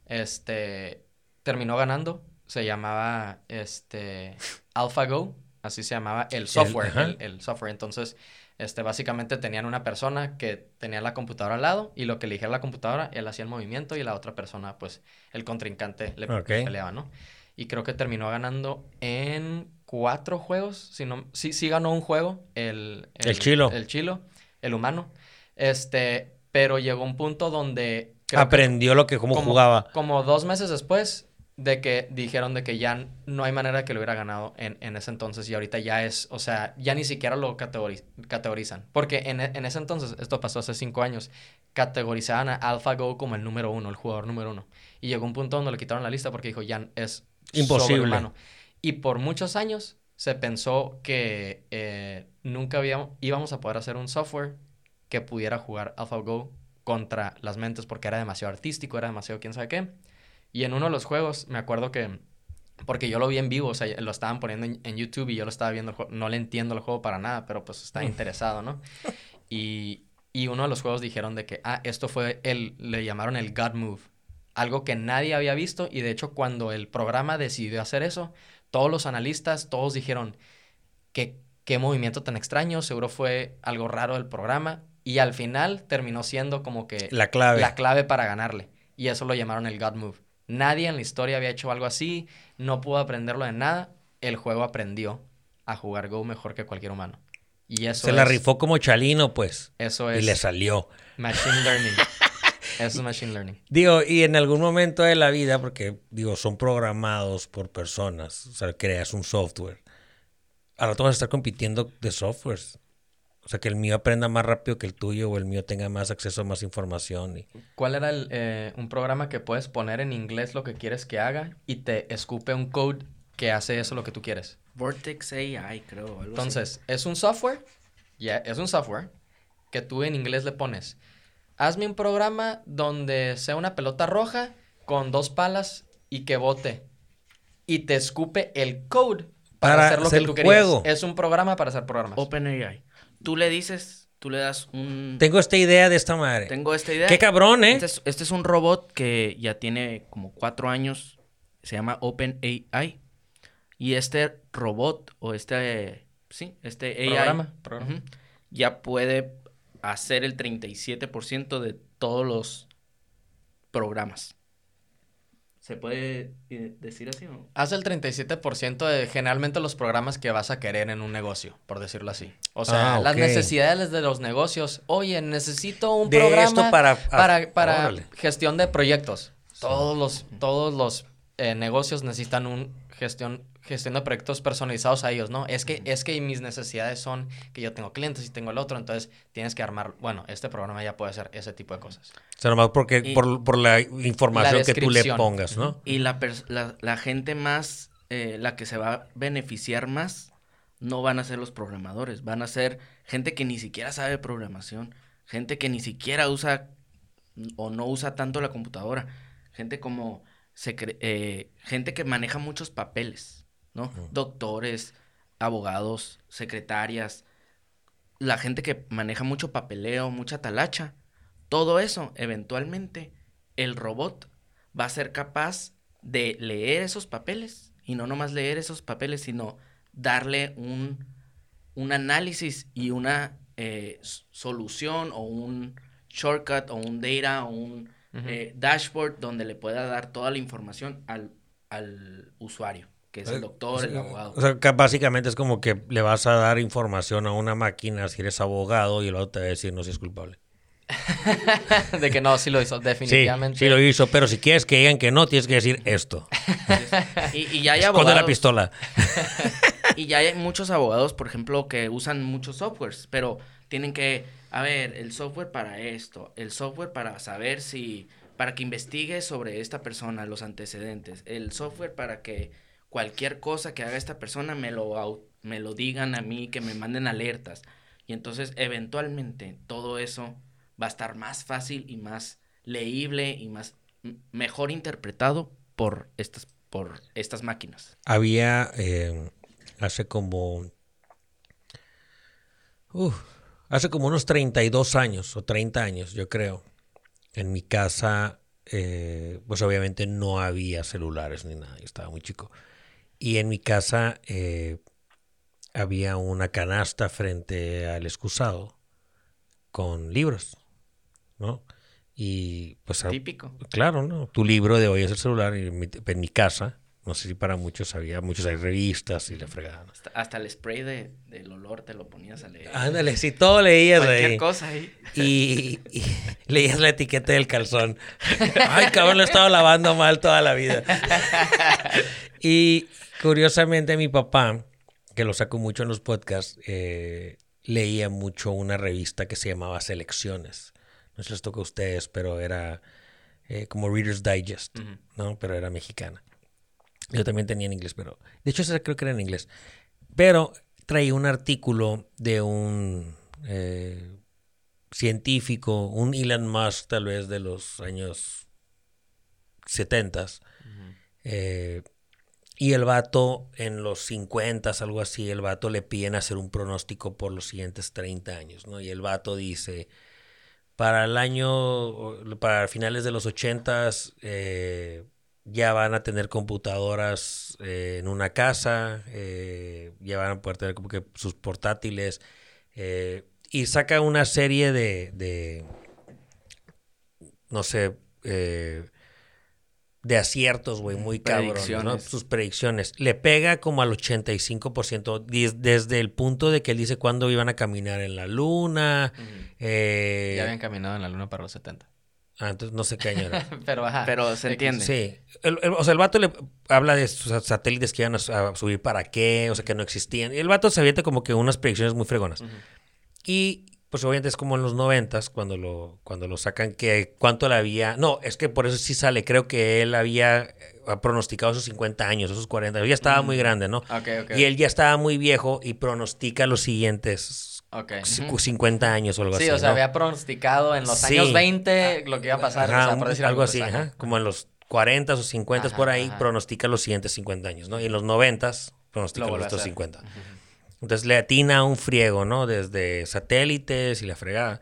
Este... Terminó ganando. Se llamaba, este... AlphaGo. Así se llamaba el software. El, software. Entonces, este, básicamente tenían una persona que tenía la computadora al lado y lo que le dijera la computadora, él hacía el movimiento y la otra persona, pues, el contrincante le peleaba, ¿no? Y creo que terminó ganando en cuatro juegos, si no, sí, sí ganó un juego, el, el, chilo. El chilo, el humano. Este, pero llegó un punto donde... Aprendió lo que, cómo jugaba. Como dos meses después de que dijeron de que ya no hay manera de que lo hubiera ganado en, en ese entonces y ahorita ya es, o sea, ya ni siquiera lo categorizan. Porque en, en, ese entonces, esto pasó hace cinco años, categorizaban a AlphaGo como el número uno, el jugador número uno. Y llegó un punto donde le quitaron la lista porque dijo, ya es imposible. Y por muchos años se pensó que eh, nunca habíamos, íbamos a poder hacer un software que pudiera jugar AlphaGo contra las mentes porque era demasiado artístico, era demasiado quién sabe qué. Y en uno de los juegos, me acuerdo que, porque yo lo vi en vivo, o sea, lo estaban poniendo en, YouTube y yo lo estaba viendo, no le entiendo el juego para nada, pero pues estaba interesado, ¿no? Y, y uno de los juegos dijeron de que, ah, esto fue el, le llamaron el God Move, algo que nadie había visto y de hecho cuando el programa decidió hacer eso, todos los analistas, todos dijeron que qué movimiento tan extraño, seguro fue algo raro del programa y al final terminó siendo como que la clave. La clave para ganarle y eso lo llamaron el God Move. Nadie en la historia había hecho algo así, no pudo aprenderlo de nada, el juego aprendió a jugar Go mejor que cualquier humano. Y eso Se la rifó como Chalino, pues. Eso es. Y le salió. Machine Learning. Eso es Machine Learning. Digo, y en algún momento de la vida, porque digo, son programados por personas, o sea, creas un software. Ahora tú vas a estar compitiendo de softwares. O sea, que el mío aprenda más rápido que el tuyo o el mío tenga más acceso a más información. Y... ¿Cuál era el, eh, un programa que puedes poner en inglés lo que quieres que haga y te escupe un code que hace eso lo que tú quieres? Vortex AI, creo. Entonces, es un software, ya, es un software que tú en inglés le pones hazme un programa donde sea una pelota roja con dos palas y que bote. Y te escupe el code para, hacer lo que tú querías. Es un programa para hacer programas. OpenAI. Tú le dices, tú le das un... Tengo esta idea de esta madre. Tengo esta idea. Qué cabrón, ¿eh? Este es, este es un robot que ya tiene como cuatro años. Se llama OpenAI. Y este robot o este... Sí, este AI... Programa. ya puede hacer el 37% de todos los programas. ¿Se puede eh, decir así o no? Hace el 37% de generalmente los programas que vas a querer en un negocio, por decirlo así. O sea, ah, las necesidades de los negocios. Oye, necesito un programa para, para, para gestión de proyectos. Todos los, todos los eh, negocios necesitan un gestión gestión de proyectos personalizados a ellos, ¿no? Es que, es que mis necesidades son que yo tengo clientes y tengo el otro, entonces tienes que armar, bueno, este programa ya puede hacer ese tipo de cosas. O sea, nomás porque, por, la información que tú le pongas, ¿no? Y la, la, gente más, eh, la que se va a beneficiar más no van a ser los programadores, van a ser gente que ni siquiera sabe programación, gente que ni siquiera usa o no usa tanto la computadora, gente como eh, gente que maneja muchos papeles, ¿no? Doctores, abogados, secretarias, la gente que maneja mucho papeleo, mucha talacha, todo eso, eventualmente, el robot va a ser capaz de leer esos papeles y no nomás leer esos papeles, sino darle un, un análisis y una eh, solución o un shortcut o un data o un eh, dashboard donde le pueda dar toda la información al, al usuario, que es el doctor, el abogado. O sea, que básicamente es como que le vas a dar información a una máquina si eres abogado y el otro te va a decir no si es culpable. de que no, sí lo hizo, definitivamente. Sí, sí, lo hizo, pero si quieres que digan que no, tienes que decir esto. y, ya hay abogados. la pistola. y ya hay muchos abogados, por ejemplo, que usan muchos softwares, pero tienen que, a ver, el software para esto, el software para saber si, para que investigue sobre esta persona, los antecedentes, el software para que cualquier cosa que haga esta persona me lo, me lo digan a mí, que me manden alertas. Y entonces, eventualmente, todo eso va a estar más fácil y más leíble y más mejor interpretado por estas, por estas máquinas. Había eh, hace como... hace como unos 32 años o 30 años, yo creo. En mi casa, eh, pues obviamente no había celulares ni nada, yo estaba muy chico. Y en mi casa eh, había una canasta frente al excusado con libros. ¿no? Y pues... Típico. Claro, ¿no? Tu libro de hoy es el celular y en mi, casa, no sé si para muchos había, muchos hay revistas y le fregaban. Hasta, el spray de, del olor te lo ponías a leer. Ándale, si todo leías Cualquier cosa ahí. Y, leías la etiqueta del calzón. Ay, cabrón, lo he estado lavando mal toda la vida. Y curiosamente mi papá, que lo saco mucho en los podcasts, eh, leía mucho una revista que se llamaba Selecciones no se les toca a ustedes, pero era eh, como Reader's Digest, ¿no? Pero era mexicana. Yo también tenía en inglés, pero... De hecho, esa creo que era en inglés. Pero traía un artículo de un eh, científico, un Elon Musk tal vez de los años 70 eh, y el vato en los 50, algo así, el vato le piden hacer un pronóstico por los siguientes 30 años, ¿no? Y el vato dice, para el año, para finales de los ochentas, eh, ya van a tener computadoras eh, en una casa, eh, ya van a poder tener como que sus portátiles. y saca una serie de, de no sé, de aciertos, güey, muy cabrón, ¿no? Sus predicciones. Le pega como al 85%, desde el punto de que él dice cuándo iban a caminar en la luna. Eh, ya habían caminado en la luna para los 70. Ah, entonces no sé qué año era. Pero Pero se entiende. Sí. o sea, el vato le habla de sus satélites que iban a, subir para qué, o sea, que no existían. Y el vato se avienta como que unas predicciones muy fregonas. Y pues obviamente es como en los noventas cuando lo, cuando lo sacan que cuánto le había, no, es que por eso sí sale, creo que él había eh, pronosticado esos 50 años, esos 40, ya estaba muy mm. grande, ¿no? Y él ya estaba muy viejo y pronostica los siguientes 50 años o algo así. Sí, o sea, había pronosticado en los años 20 lo que iba a pasar, por decir algo, así, como en los 40 o 50 por ahí, pronostica los siguientes 50 años, ¿no? Y en los 90 pronostica los otros 50. Entonces le atina un friego, ¿no? Desde satélites y la fregada.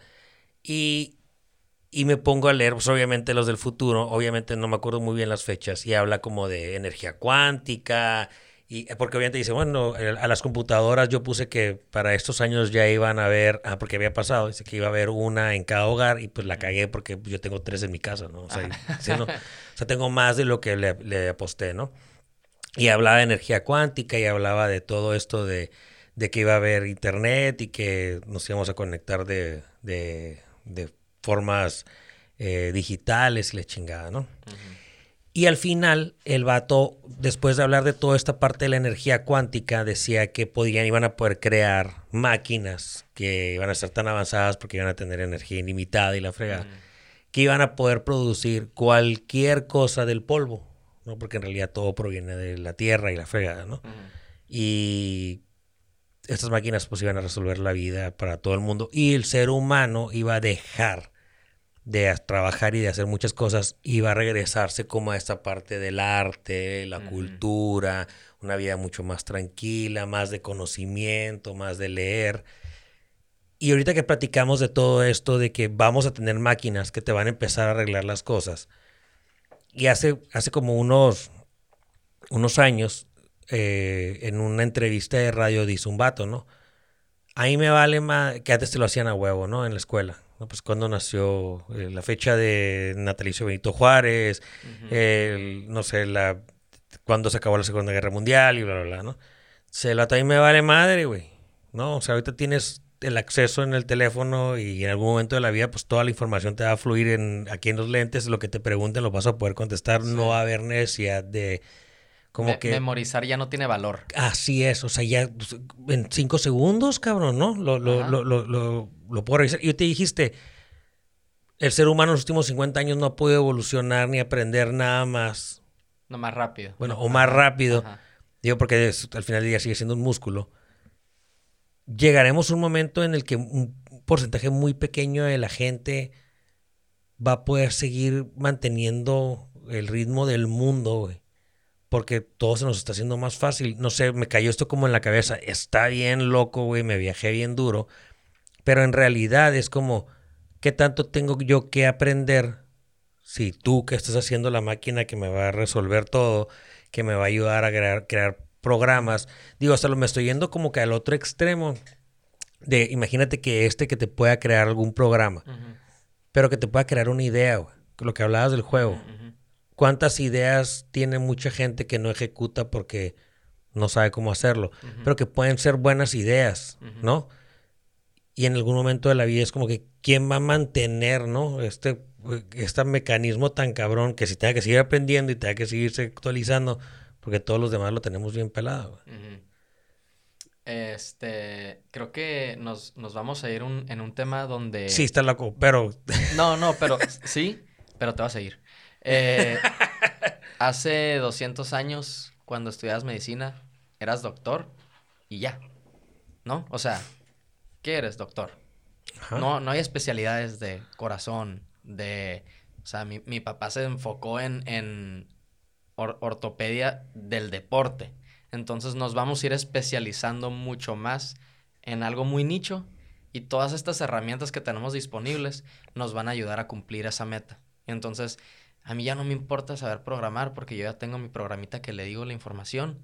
Y, y me pongo a leer, pues obviamente los del futuro, obviamente no me acuerdo muy bien las fechas, y habla como de energía cuántica, y porque obviamente dice, bueno, a las computadoras yo puse que para estos años ya iban a haber, ah, porque había pasado, dice que iba a haber una en cada hogar, y pues la cagué porque yo tengo tres en mi casa, ¿no? O sea, o sea tengo más de lo que le, le aposté, ¿no? Y hablaba de energía cuántica y hablaba de todo esto de de que iba a haber internet y que nos íbamos a conectar de, de, formas eh, digitales y la chingada, ¿no? Y al final, el vato, después de hablar de toda esta parte de la energía cuántica, decía que podían, iban a poder crear máquinas que iban a ser tan avanzadas porque iban a tener energía ilimitada y la fregada, que iban a poder producir cualquier cosa del polvo, ¿no? Porque en realidad todo proviene de la tierra y la fregada, ¿no? Y estas máquinas pues iban a resolver la vida para todo el mundo y el ser humano iba a dejar de trabajar y de hacer muchas cosas, iba a regresarse como a esta parte del arte, la cultura, una vida mucho más tranquila, más de conocimiento, más de leer. Y ahorita que platicamos de todo esto, de que vamos a tener máquinas que te van a empezar a arreglar las cosas, y hace, hace como unos, unos años, eh, en una entrevista de radio dice un vato, ¿no? Ahí me vale más, que antes te lo hacían a huevo, ¿no? En la escuela. ¿no? Pues cuando nació, eh, la fecha de natalicio Benito Juárez, no sé, la, cuando se acabó la Segunda Guerra Mundial y bla, bla, bla, ¿no? Se lo ahí me vale madre, güey. ¿No? O sea, ahorita tienes el acceso en el teléfono y en algún momento de la vida, pues toda la información te va a fluir en, aquí en los lentes, lo que te pregunten lo vas a poder contestar, no va a haber necesidad de como que... Memorizar ya no tiene valor. Así es, o sea, ya en cinco segundos, cabrón, ¿no? Lo, lo, lo, lo, lo, puedo revisar. Y te dijiste, el ser humano en los últimos 50 años no ha podido evolucionar ni aprender nada más. No, más rápido. Bueno, o más rápido. Digo, porque al final del día sigue siendo un músculo llegaremos a un momento en el que un porcentaje muy pequeño de la gente va a poder seguir manteniendo el ritmo del mundo, güey. Porque todo se nos está haciendo más fácil. No sé, me cayó esto como en la cabeza. Está bien loco, güey, me viajé bien duro. Pero en realidad es como, ¿qué tanto tengo yo que aprender si tú que estás haciendo la máquina que me va a resolver todo, que me va a ayudar a crear, crear programas. Digo, hasta lo me estoy yendo como que al otro extremo. De imagínate que este que te pueda crear algún programa, pero que te pueda crear una idea, güey. Lo que hablabas del juego. ¿Cuántas ideas tiene mucha gente que no ejecuta porque no sabe cómo hacerlo? Pero que pueden ser buenas ideas, ¿no? Y en algún momento de la vida es como que, ¿quién va a mantener, ¿no? Este, este mecanismo tan cabrón que si tenga que seguir aprendiendo y tenga que seguirse actualizando, porque todos los demás lo tenemos bien pelado. Este, creo que nos, vamos a ir en un tema donde... Sí, está loco, pero... No, no, pero sí, pero te vas a ir. Eh, hace 200 años, cuando estudiabas medicina, eras doctor y ya, ¿no? O sea, ¿qué eres, doctor? No, no hay especialidades de corazón, de... O sea, mi, mi papá se enfocó en, en ortopedia del deporte. Entonces nos vamos a ir especializando mucho más en algo muy nicho y todas estas herramientas que tenemos disponibles nos van a ayudar a cumplir esa meta. Entonces, a mí ya no me importa saber programar porque yo ya tengo mi programita que le digo la información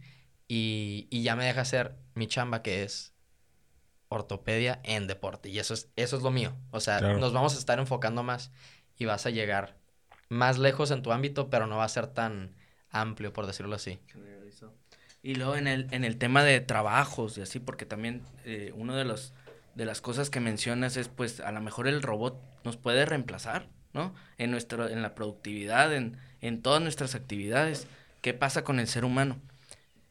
y, ya me deja hacer mi chamba que es ortopedia en deporte. Y eso es, eso es lo mío. O sea, nos vamos a estar enfocando más y vas a llegar más lejos en tu ámbito, pero no va a ser tan amplio, por decirlo así. Y luego en el, en el tema de trabajos y así, porque también eh, uno de los de las cosas que mencionas es pues a lo mejor el robot nos puede reemplazar, En en la productividad, en, en todas nuestras actividades. ¿Qué pasa con el ser humano?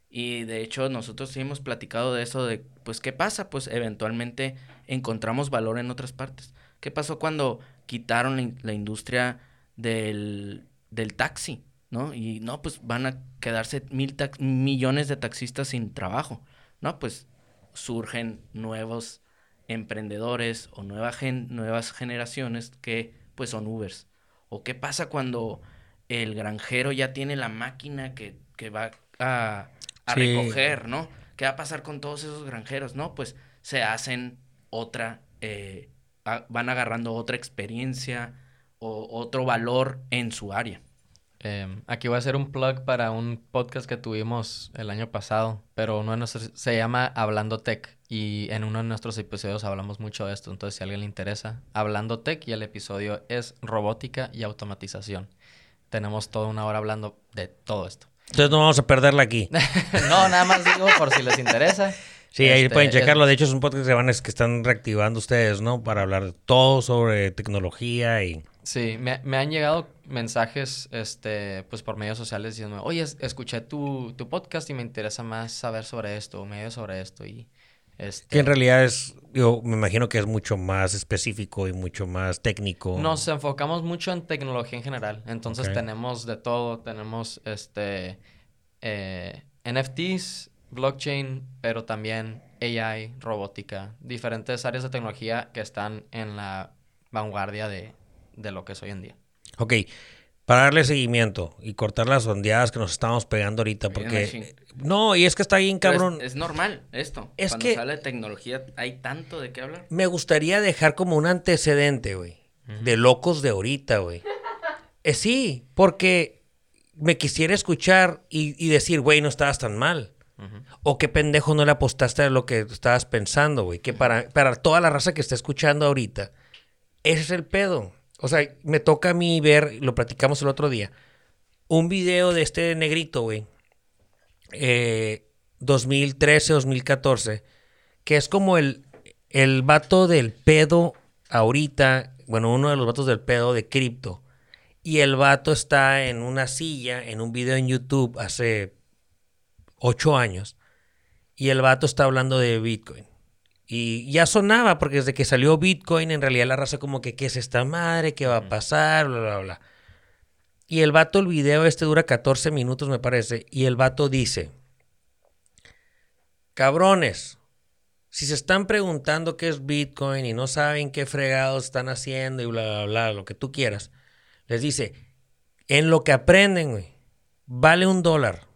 Y de hecho nosotros sí hemos platicado de eso, de pues qué pasa, pues eventualmente encontramos valor en otras partes. ¿Qué pasó cuando quitaron la, industria del, del taxi? ¿no? Y no, pues van a quedarse mil millones de taxistas sin trabajo, ¿no? Pues surgen nuevos emprendedores o nueva nuevas generaciones que pues son Ubers. ¿O qué pasa cuando el granjero ya tiene la máquina que, va a, recoger, ¿no? ¿Qué va a pasar con todos esos granjeros? No, pues se hacen otra, eh, van agarrando otra experiencia o otro valor en su área. Em, aquí voy a hacer un plug para un podcast que tuvimos el año pasado, pero uno de nuestros, se llama Hablando Tech y en uno de nuestros episodios hablamos mucho de esto, entonces si a alguien le interesa, Hablando Tech y el episodio es robótica y automatización. Tenemos toda una hora hablando de todo esto. Entonces no vamos a perderla aquí. no, nada más digo por si les interesa. Sí, ahí pueden este, checarlo. De hecho, es un podcast que, van, que están reactivando ustedes, ¿no? Para hablar de todo sobre tecnología y... Sí, me, me, han llegado mensajes, este, pues por medios sociales diciendo, oye, escuché tu, tu, podcast y me interesa más saber sobre esto, o medio sobre esto y... Este... Que en realidad es, yo me imagino que es mucho más específico y mucho más técnico. Nos enfocamos mucho en tecnología en general, entonces tenemos de todo, tenemos este, eh, NFTs, blockchain, pero también AI, robótica, diferentes áreas de tecnología que están en la vanguardia de, de lo que es hoy en día. Ok, para darle seguimiento y cortar las ondeadas que nos estamos pegando ahorita, porque... No, y es que está bien cabrón. Es, normal esto. Es Cuando que... sale tecnología hay tanto de qué hablar. Me gustaría dejar como un antecedente, güey, de locos de ahorita, güey. Eh, sí, porque me quisiera escuchar y, decir, güey, no estabas tan mal. O qué pendejo no le apostaste a lo que estabas pensando, güey. Que para, para toda la raza que está escuchando ahorita, ese es el pedo. O sea, me toca a mí ver, lo platicamos el otro día, un video de este negrito, güey. 2013, eh, 2014, que es como el, el vato del pedo ahorita, bueno, uno de los vatos del pedo de cripto. Y el vato está en una silla, en un video en YouTube hace ocho años. Y el vato está hablando de Bitcoin. Y ya sonaba, porque desde que salió Bitcoin, en realidad la raza como que, ¿qué es esta madre? ¿Qué va a pasar? Bla, bla, bla. Y el vato, el video este dura 14 minutos, me parece. Y el vato dice, cabrones, si se están preguntando qué es Bitcoin y no saben qué fregados están haciendo y bla, bla, bla, lo que tú quieras, les dice, en lo que aprenden, güey, vale un dólar.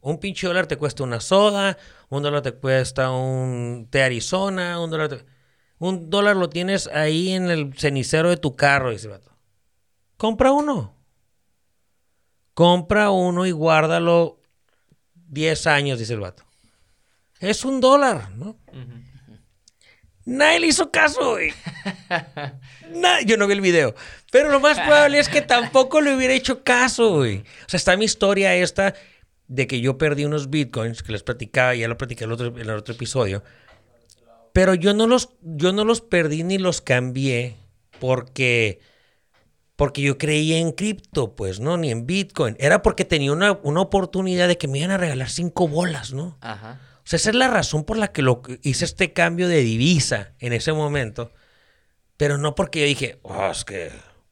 Un pinche dólar te cuesta una soda, un dólar te cuesta un té Arizona, un dólar Un dólar lo tienes ahí en el cenicero de tu carro, dice el vato. Compra uno. Compra uno y guárdalo 10 años, dice el vato. Es un dólar, ¿no? Nadie le hizo caso, güey. yo no vi el video. Pero lo más probable es que tampoco le hubiera hecho caso, güey. O sea, está mi historia esta de que yo perdí unos bitcoins que les platicaba, ya lo platicé en el otro, en el otro episodio. Pero yo no, los, yo no los perdí ni los cambié porque, porque yo creía en cripto, pues, ¿no? Ni en bitcoin. Era porque tenía una, una oportunidad de que me iban a regalar cinco bolas, ¿no? Ajá. O sea, esa es la razón por la que lo, hice este cambio de divisa en ese momento. Pero no porque yo dije, oh, es que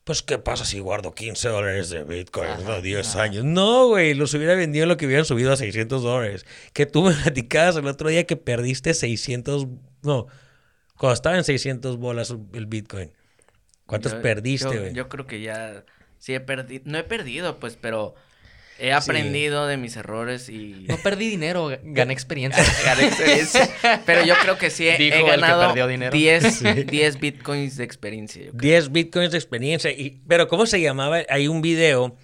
pues, ¿qué pasa si guardo 15 dólares de Bitcoin? no, 10 años. No, güey, los hubiera vendido en lo que hubieran subido a 600 dólares. Que tú me platicabas el otro día que perdiste 600, no, cuando estaba en 600 bolas el Bitcoin. ¿Cuántos perdiste, güey? yo creo que ya, sí he perdido, no he perdido, pues, pero He aprendido de mis errores y... No perdí dinero, gané experiencia. gané experiencia. Pero yo creo que sí he, ganado 10, bitcoins de experiencia. 10 bitcoins de experiencia. Y, pero ¿cómo se llamaba? Hay un video...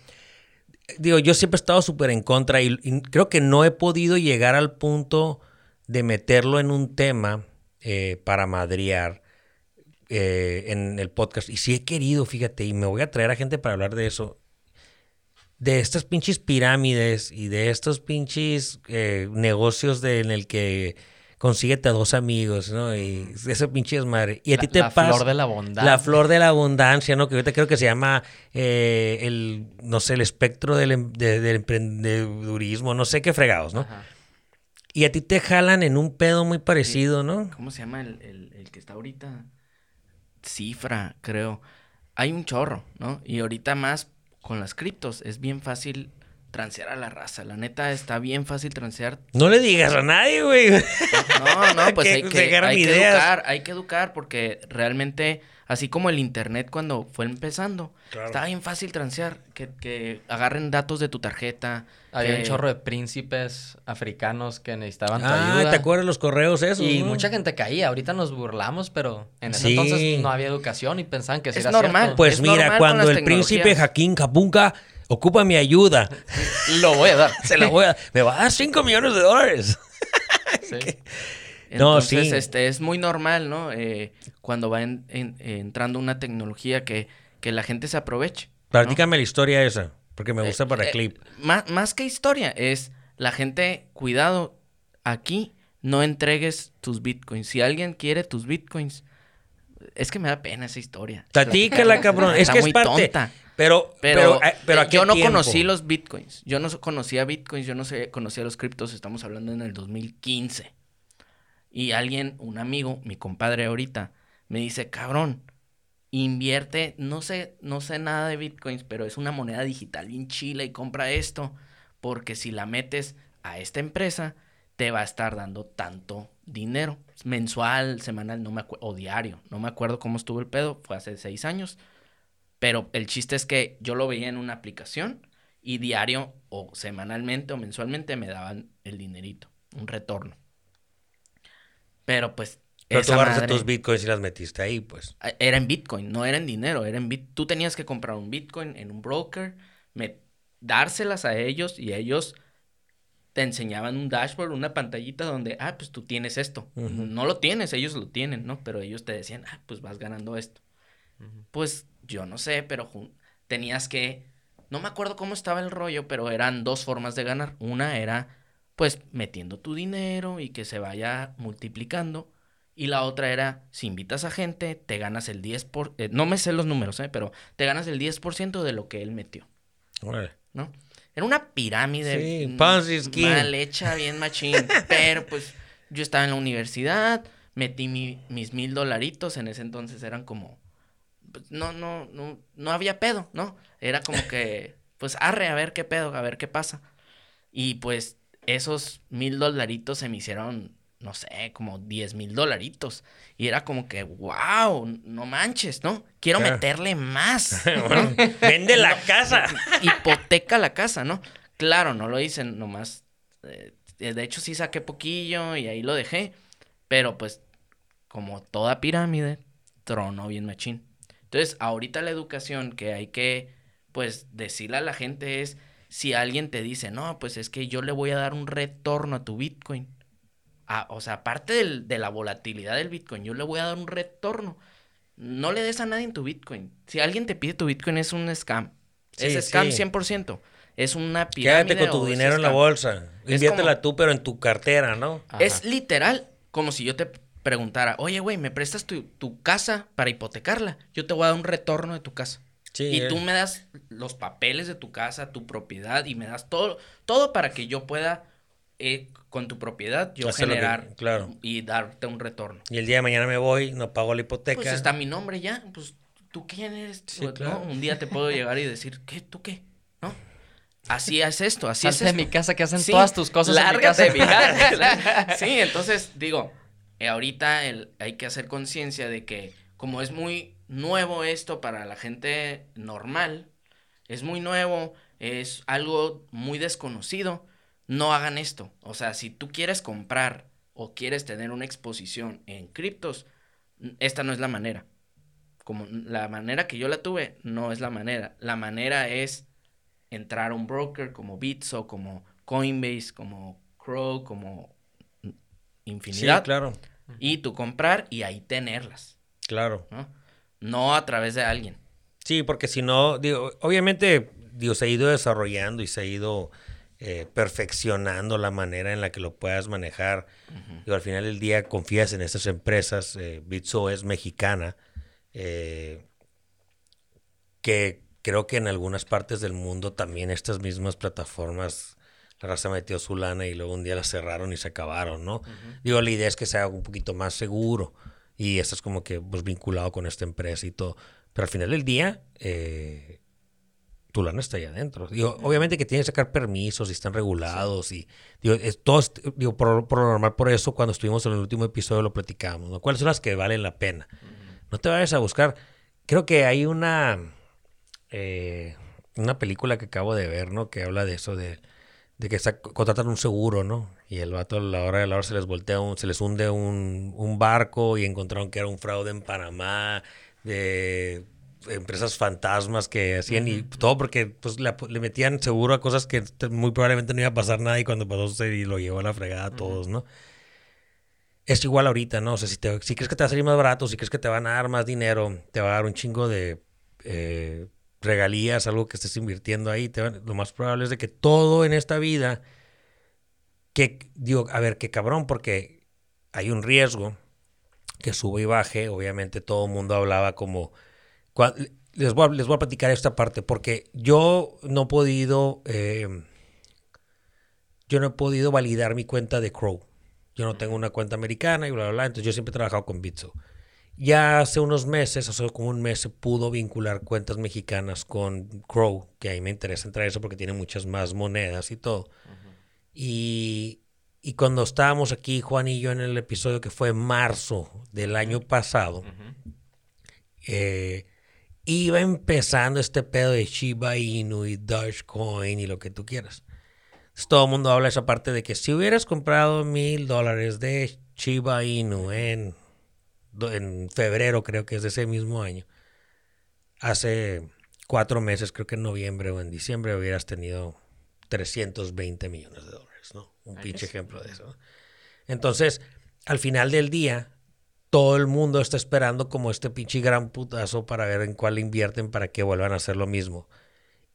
Digo, yo siempre he estado súper en contra y, creo que no he podido llegar al punto de meterlo en un tema eh, para madriar eh, en el podcast. Y sí he querido, fíjate, y me voy a traer a gente para hablar de eso de estas pinches pirámides y de estos pinches eh, negocios de, en el que consíguete a dos amigos, ¿no? Y ese pinche es madre. Y a ti te pasa. La flor de la abundancia. La flor de la abundancia, ¿no? Que ahorita creo que se llama eh, el, no sé, el espectro del, em, del emprendedurismo, no sé qué fregados, ¿no? Y a ti te jalan en un pedo muy parecido, ¿no? ¿Cómo se llama el, el que está ahorita? Cifra, creo. Hay un chorro, ¿no? Y ahorita más con las criptos es bien fácil transear a la raza. La neta está bien fácil transear. No le digas a nadie, güey. No, no, pues hay, que, educar, hay que educar porque realmente, así como el internet cuando fue empezando, estaba bien fácil transear, que, que agarren datos de tu tarjeta. Había un chorro de príncipes africanos que necesitaban tu ah, ayuda. ¿te acuerdas los correos esos? Y mucha gente caía. Ahorita nos burlamos, pero en ese entonces no había educación y pensaban que es era normal. Pues mira, cuando el príncipe Jaquín Capunca ocupa mi ayuda. Lo voy a dar. Se lo voy a Me va a dar 5 millones de dólares. sí. no, sí. este, es muy normal, ¿no? Eh, cuando va entrando una tecnología que, que la gente se aproveche. Platícame la historia esa. Porque me gusta para el eh, clip. Más, más que historia, es la gente, cuidado, aquí no entregues tus bitcoins. Si alguien quiere tus bitcoins, es que me da pena esa historia. Platícala, cabrón. es que es parte. Tonta. Pero, pero, pero, eh, yo no conocí los bitcoins. Yo no conocía bitcoins, yo no sé, conocía los criptos. Estamos hablando en el 2015. Y alguien, un amigo, mi compadre ahorita, me dice, cabrón, invierte, no sé, no sé nada de bitcoins, pero es una moneda digital bien chila y compra esto, porque si la metes a esta empresa, te va a estar dando tanto dinero. Mensual, semanal, no me acuerdo, o diario. No me acuerdo cómo estuvo el pedo, fue hace seis años. Pero el chiste es que yo lo veía en una aplicación y diario o semanalmente o mensualmente me daban el dinerito, un retorno. Pero pues... Pero tú agarraste tus bitcoins y las metiste ahí, pues. Era en bitcoin, no era en dinero, era en bit. Tú tenías que comprar un bitcoin en un broker, me... dárselas a ellos y ellos te enseñaban un dashboard, una pantallita donde, ah, pues tú tienes esto. No lo tienes, ellos lo tienen, ¿no? Pero ellos te decían, ah, pues vas ganando esto. Pues yo no sé, pero tenías que, no me acuerdo cómo estaba el rollo, pero eran dos formas de ganar. Una era, pues, metiendo tu dinero y que se vaya multiplicando. Y la otra era, si invitas a gente, te ganas el 10%, por, eh, no me sé los números, ¿eh? pero te ganas el 10% de lo que él metió. ¿No? Era una pirámide mal hecha, bien machín. pero pues yo estaba en la universidad, metí mis mil dolaritos, en ese entonces eran como, pues, no, no, no, no había pedo, ¿no? Era como que, pues arre, a ver qué pedo, a ver qué pasa. Y pues esos mil dolaritos se me hicieron, no sé, como diez mil dolaritos. Y era como que, wow, no manches, ¿no?Quiero meterle más. vende la casa. Hipoteca la casa, ¿no? Claro, no lo hice nomás. Eh, de hecho, sí saqué poquillo y ahí lo dejé. Pero pues, como toda pirámide, trono bien machín. Entonces, ahorita la educación que hay que, pues, decirle a la gente es, si alguien te dice, no, pues es que yo le voy a dar un retorno a tu Bitcoin. Ah, o sea, aparte de la volatilidad del Bitcoin, yo le voy a dar un retorno. No le des a nadie en tu Bitcoin. Si alguien te pide tu Bitcoin es un scam. es scam 100%. Es una pirámide. Quédate con tu dinero en la bolsa. Inviértela tú, pero en tu cartera, ¿no? Es literal como si yo te preguntara, oye, güey, ¿me prestas tu, tu, casa para hipotecarla? Yo te voy a dar un retorno de tu casa. Y tú eh. me das los papeles de tu casa, tu propiedad, y me das todo, todo para que yo pueda eh, con tu propiedad yo generar y darte un retorno. Y el día de mañana me voy, no pago la hipoteca. Pues está mi nombre ya, pues tú quién eres, pues, Un día te puedo llegar y decir, ¿qué? ¿Tú qué? ¿No? Así es esto, así es de mi casa que hacen todas tus cosas en mi casa. mi casa. sí, entonces digo, eh, ahorita hay que hacer conciencia de que como es muy nuevo esto para la gente normal, es muy nuevo, es algo muy desconocido, no hagan esto. O sea, si tú quieres comprar o quieres tener una exposición en criptos, esta no es la manera. Como la manera que yo la tuve, no es la manera. La manera es entrar a un broker como Bitso, como Coinbase, como Crow, como infinidad. Sí, claro. Y tú comprar y ahí tenerlas. Claro. ¿no? No a través de alguien. Sí, porque si no, digo, obviamente, Dios se ha ido desarrollando y se ha ido eh, perfeccionando la manera en la que lo puedas manejar. y al final del día confías en estas empresas. Eh, Bitso es mexicana, eh, que creo que en algunas partes del mundo también estas mismas plataformas, la raza metió su lana y luego un día la cerraron y se acabaron, ¿no? Digo, la idea es que sea un poquito más seguro y esto es como que pues, vinculado con esta empresa y todo. Pero al final del día, eh, tu lana está ahí adentro. Digo, obviamente que tienes que sacar permisos y están regulados y digo, es, digo por, lo normal, por eso cuando estuvimos en el último episodio lo platicamos, ¿no? ¿Cuáles son las que valen la pena? No te vayas a buscar. Creo que hay una, eh, una película que acabo de ver, ¿no? Que habla de eso, de, de que contratan un seguro, ¿no? Y el vato a la hora de la hora se les voltea, un, se les hunde un, un barco y encontraron que era un fraude en Panamá de empresas fantasmas que hacían y todo porque pues le, metían seguro a cosas que muy probablemente no iba a pasar nada y cuando pasó se lo llevó a la fregada a todos, ¿no? Es igual ahorita, ¿no? O sea, si, te, si crees que te va a salir más barato, si crees que te van a dar más dinero, te va a dar un chingo de eh, regalías, algo que estés invirtiendo ahí, lo más probable es de que todo en esta vida, que digo, a ver, qué cabrón, porque hay un riesgo que sube y baje, obviamente todo el mundo hablaba como les voy, a, les voy a platicar esta parte porque yo no he podido, eh, yo no he podido validar mi cuenta de Crow. Yo no tengo una cuenta americana y bla, bla, bla. Entonces yo siempre he trabajado con Bitso. Ya hace unos meses, hace como un mes, se pudo vincular cuentas mexicanas con Crow, que a mí me interesa entrar eso porque tiene muchas más monedas y todo. y, Y cuando estábamos aquí, Juan y yo, en el episodio que fue marzo del año pasado, eh, iba empezando este pedo de Shiba Inu y Dogecoin y lo que tú quieras. todo el mundo habla esa parte de que si hubieras comprado mil dólares de Shiba Inu en, en febrero, creo que es de ese mismo año, hace cuatro meses, creo que en noviembre o en diciembre, hubieras tenido 320 millones de dólares, ¿no? Un pinche ejemplo de eso. Entonces, al final del día, todo el mundo está esperando como este pinche gran putazo para ver en cuál invierten para que vuelvan a hacer lo mismo.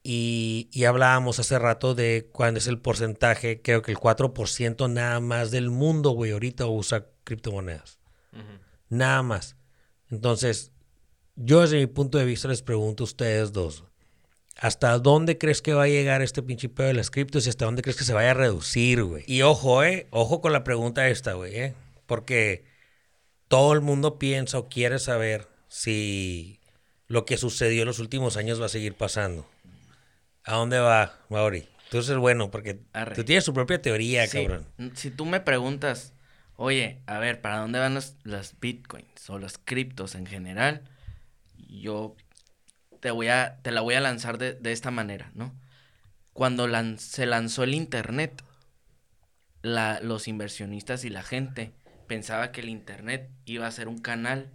Y, hablábamos hace rato de cuál es el porcentaje, creo que el 4% nada más del mundo, güey, ahorita usa criptomonedas. Nada más. Entonces, yo desde mi punto de vista les pregunto a ustedes dos, ¿hasta dónde crees que va a llegar este pinche pedo de las criptos y hasta dónde crees que se vaya a reducir, güey? Y ojo, eh, ojo con la pregunta esta, güey, eh, porque todo el mundo piensa o quiere saber si lo que sucedió en los últimos años va a seguir pasando. ¿A dónde va, Mauri? Tú eres bueno, porque tú tienes tu propia teoría, cabrón. Si tú me preguntas, oye, a ver, ¿para dónde van las bitcoins o las criptos en general? Yo te voy a, te la voy a lanzar de, de esta manera, ¿no? Cuando se lanzó el internet, los inversionistas y la gente pensaba que el Internet iba a ser un canal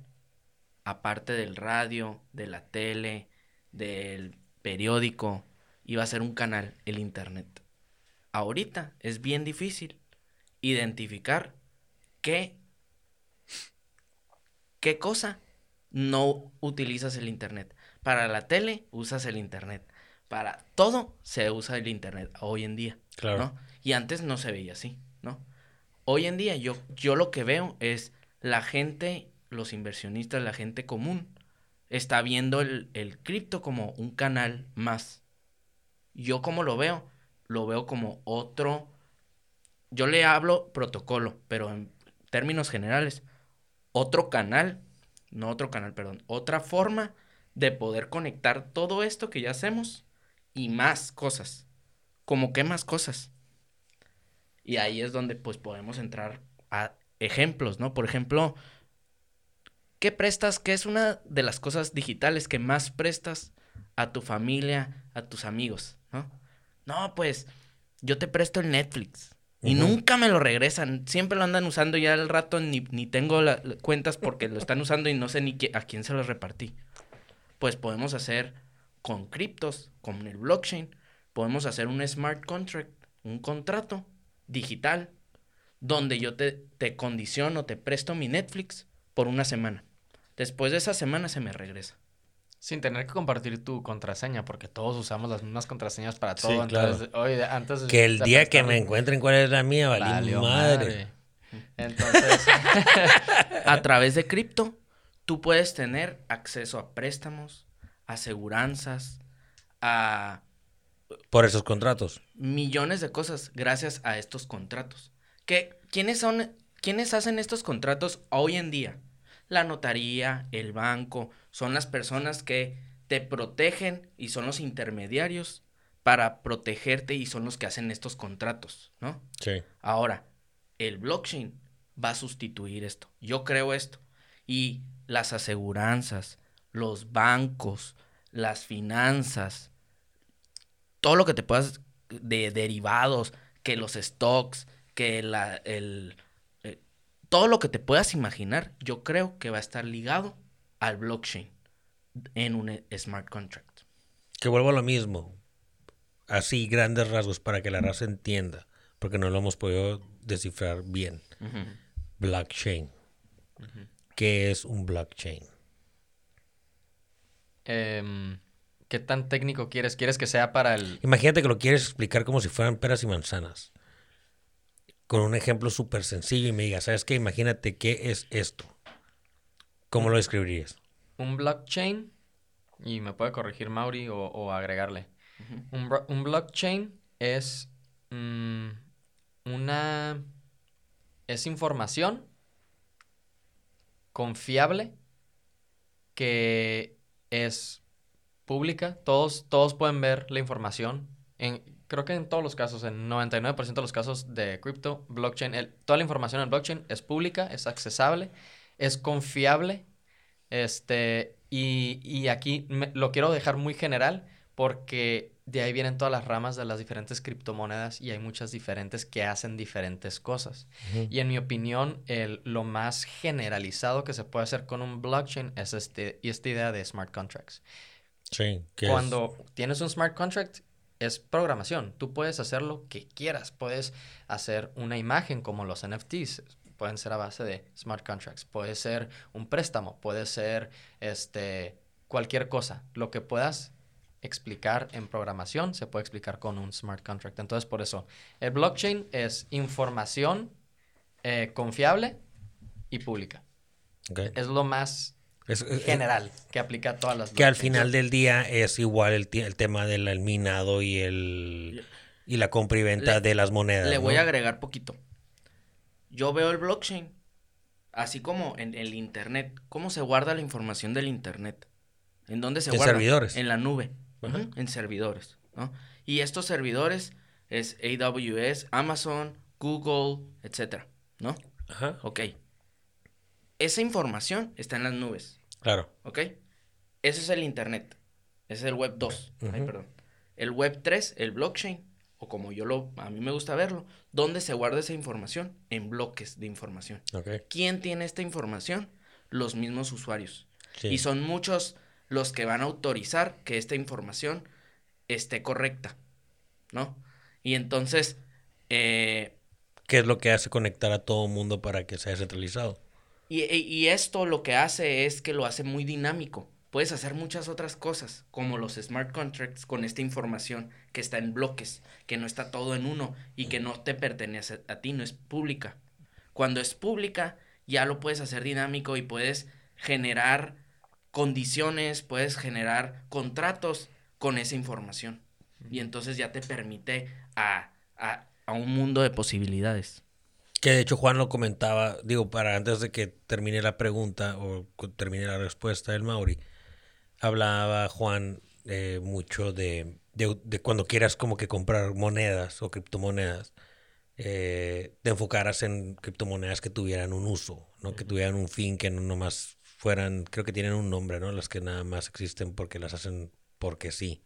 aparte del radio, de la tele, del periódico, iba a ser un canal el Internet. Ahorita es bien difícil identificar qué, qué cosa no utilizas el Internet. Para la tele usas el Internet. Para todo se usa el Internet hoy en día. Claro. Y antes no se veía así, ¿no? hoy en día yo, yo lo que veo es la gente, los inversionistas, la gente común, está viendo el, el cripto como un canal más. Yo como lo veo, lo veo como otro, yo le hablo protocolo, pero en términos generales, otro canal, no otro canal, perdón, otra forma de poder conectar todo esto que ya hacemos y más cosas. ¿Como qué más cosas? Y ahí es donde pues podemos entrar a ejemplos, ¿no? Por ejemplo, ¿qué prestas? ¿Qué es una de las cosas digitales que más prestas a tu familia, a tus amigos, ¿no? No, pues yo te presto el Netflix. Y nunca me lo regresan. Siempre lo andan usando ya al rato ni, ni tengo las cuentas porque lo están usando y no sé ni a quién se los repartí. Pues podemos hacer con criptos, con el blockchain, podemos hacer un smart contract, un contrato digital donde yo te, te condiciono, te presto mi Netflix por una semana. Después de esa semana se me regresa. Sin tener que compartir tu contraseña, porque todos usamos las mismas contraseñas para todo. Entonces, oye, antes que el día que me encuentren cuál es la mía, vale madre. Entonces, a través de cripto, tú puedes tener acceso a préstamos, aseguranzas, a por esos contratos. Millones de cosas gracias a estos contratos. ¿Qué, ¿Quiénes son, quiénes hacen estos contratos hoy en día? La notaría, el banco, son las personas que te protegen y son los intermediarios para protegerte y son los que hacen estos contratos, ¿no? Sí. Ahora, el blockchain va a sustituir esto. Yo creo esto. Y las aseguranzas, los bancos, las finanzas, todo lo que te puedas de derivados, que los stocks, que la, el, eh, todo lo que te puedas imaginar, yo creo que va a estar ligado al blockchain en un smart contract. Que vuelvo a lo mismo, así grandes rasgos para que la raza entienda, porque no lo hemos podido descifrar bien. Blockchain. ¿Qué es un blockchain? Eh, ¿Qué tan técnico quieres? ¿Quieres que sea para el...? Imagínate que lo quieres explicar como si fueran peras y manzanas. Con un ejemplo súper sencillo y me digas, ¿sabes qué? Imagínate qué es esto. ¿Cómo lo describirías? Un blockchain, y me puede corregir Mauri o, agregarle. un, blockchain es mm, una... es información confiable que es pública, todos, todos pueden ver la información. En, creo que en todos los casos, en 99% de los casos de cripto, blockchain, toda la información en blockchain es pública, es accesible, es confiable. Este, y, aquí lo quiero dejar muy general porque de ahí vienen todas las ramas de las diferentes criptomonedas y hay muchas diferentes que hacen diferentes cosas. Y en mi opinión, el, lo más generalizado que se puede hacer con un blockchain es este, esta idea de smart contracts. Sí, Cuando tienes un smart contract, es programación. Tú puedes hacer lo que quieras. Puedes hacer una imagen como los NFTs. Pueden ser a base de smart contracts. Puede ser un préstamo. Puede ser este, cualquier cosa. Lo que puedas explicar en programación se puede explicar con un smart contract. Entonces, por eso, el blockchain es información eh, confiable y pública. Es lo más general que aplica a todas las Que al final del día es igual el, el tema del minado y el y la compra y venta de las monedas. Le voy a agregar poquito. Yo veo el blockchain, así como en el internet. ¿Cómo se guarda la información del internet? ¿En dónde se guarda? En servidores. En la nube en servidores, ¿no? Y estos servidores es AWS, Amazon, Google, etcétera, ¿no? Ajá. Ok. Esa información está en las nubes. Claro. ¿Ok? Ese es el Internet. Ese es el Web 2. Ay, perdón. El Web 3, el blockchain, o como yo lo, a mí me gusta verlo, ¿dónde se guarda esa información? En bloques de información. Okay. ¿Quién tiene esta información? Los mismos usuarios. Y son muchos los que van a autorizar que esta información esté correcta, ¿no? Y entonces... Eh, ¿Qué es lo que hace conectar a todo el mundo para que sea centralizado? Y, y, esto lo que hace es que lo hace muy dinámico. Puedes hacer muchas otras cosas, como los smart contracts con esta información que está en bloques, que no está todo en uno y que no te pertenece a ti, no es pública. Cuando es pública, ya lo puedes hacer dinámico y puedes generar condiciones, puedes generar contratos con esa información. Y entonces ya te permite a, un mundo de posibilidades. Que de hecho Juan lo comentaba, digo, para antes de que termine la pregunta o termine la respuesta del Mauri, hablaba Juan eh, mucho de, de, cuando quieras como que comprar monedas o criptomonedas, eh, te enfocaras en criptomonedas que tuvieran un uso, ¿no? que tuvieran un fin, que no nomás fueran, creo que tienen un nombre, ¿no? Las que nada más existen porque las hacen porque sí.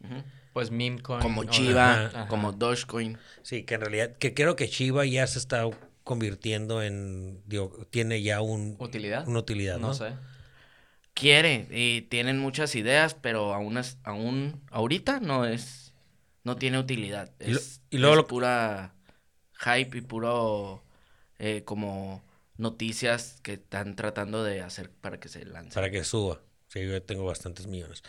Pues meme coin. Como Chiva, como Dogecoin. Sí, que en realidad, que creo que Chiva ya se está convirtiendo en, digo, tiene ya un... ¿Utilidad? Una utilidad, ¿no? No sé. Quiere y tienen muchas ideas, pero aún, es, aún ahorita no es, no tiene utilidad. Es, y, luego pura hype y puro eh, como noticias que están tratando de hacer para que se lance. Para que suba. Sí, yo tengo bastantes millones.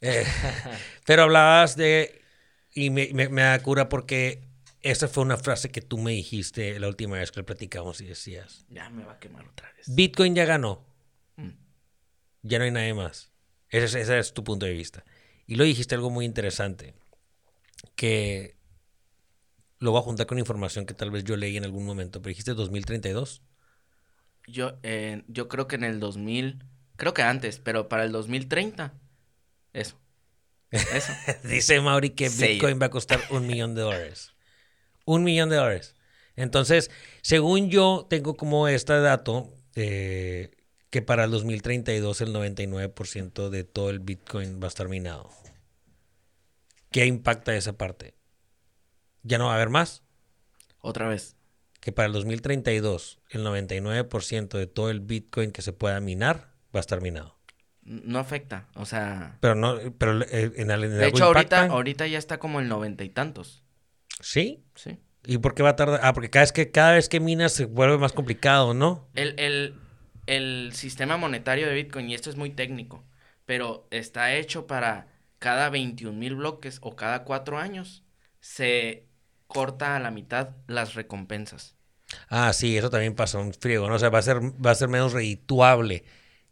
Eh, pero hablabas de, y me, da cura porque esa fue una frase que tú me dijiste la última vez que platicamos y decías. Ya me va a quemar otra vez. Bitcoin ya ganó. Ya no hay nadie más. Ese, ese es tu punto de vista. Y lo dijiste algo muy interesante, que lo voy a juntar con información que tal vez yo leí en algún momento, pero dijiste 2032. Yo, eh, yo creo que en el 2000, creo que antes, pero para el 2030, eso. Eso. Dice Mauri que Bitcoin va a costar un millón de dólares. Un millón de dólares. Entonces, según yo tengo como este dato, eh, que para el 2032 el 99% de todo el Bitcoin va a estar minado. ¿Qué impacta esa parte? ¿Ya no va a haber más? Otra vez que para el 2032 el 99% de todo el Bitcoin que se pueda minar va a estar minado. No afecta, o sea... Pero no, pero eh, en, el, De hecho, ahorita, ahorita ya está como el noventa y tantos. ¿Sí? Sí. ¿Y por qué va a tardar? Ah, porque cada vez que, cada vez que minas se vuelve más complicado, ¿no? El, el, el sistema monetario de Bitcoin, y esto es muy técnico, pero está hecho para cada 21 mil bloques o cada cuatro años se corta a la mitad las recompensas. Ah, sí, eso también pasa un friego, ¿no? O sea, va a ser, va a ser menos redituable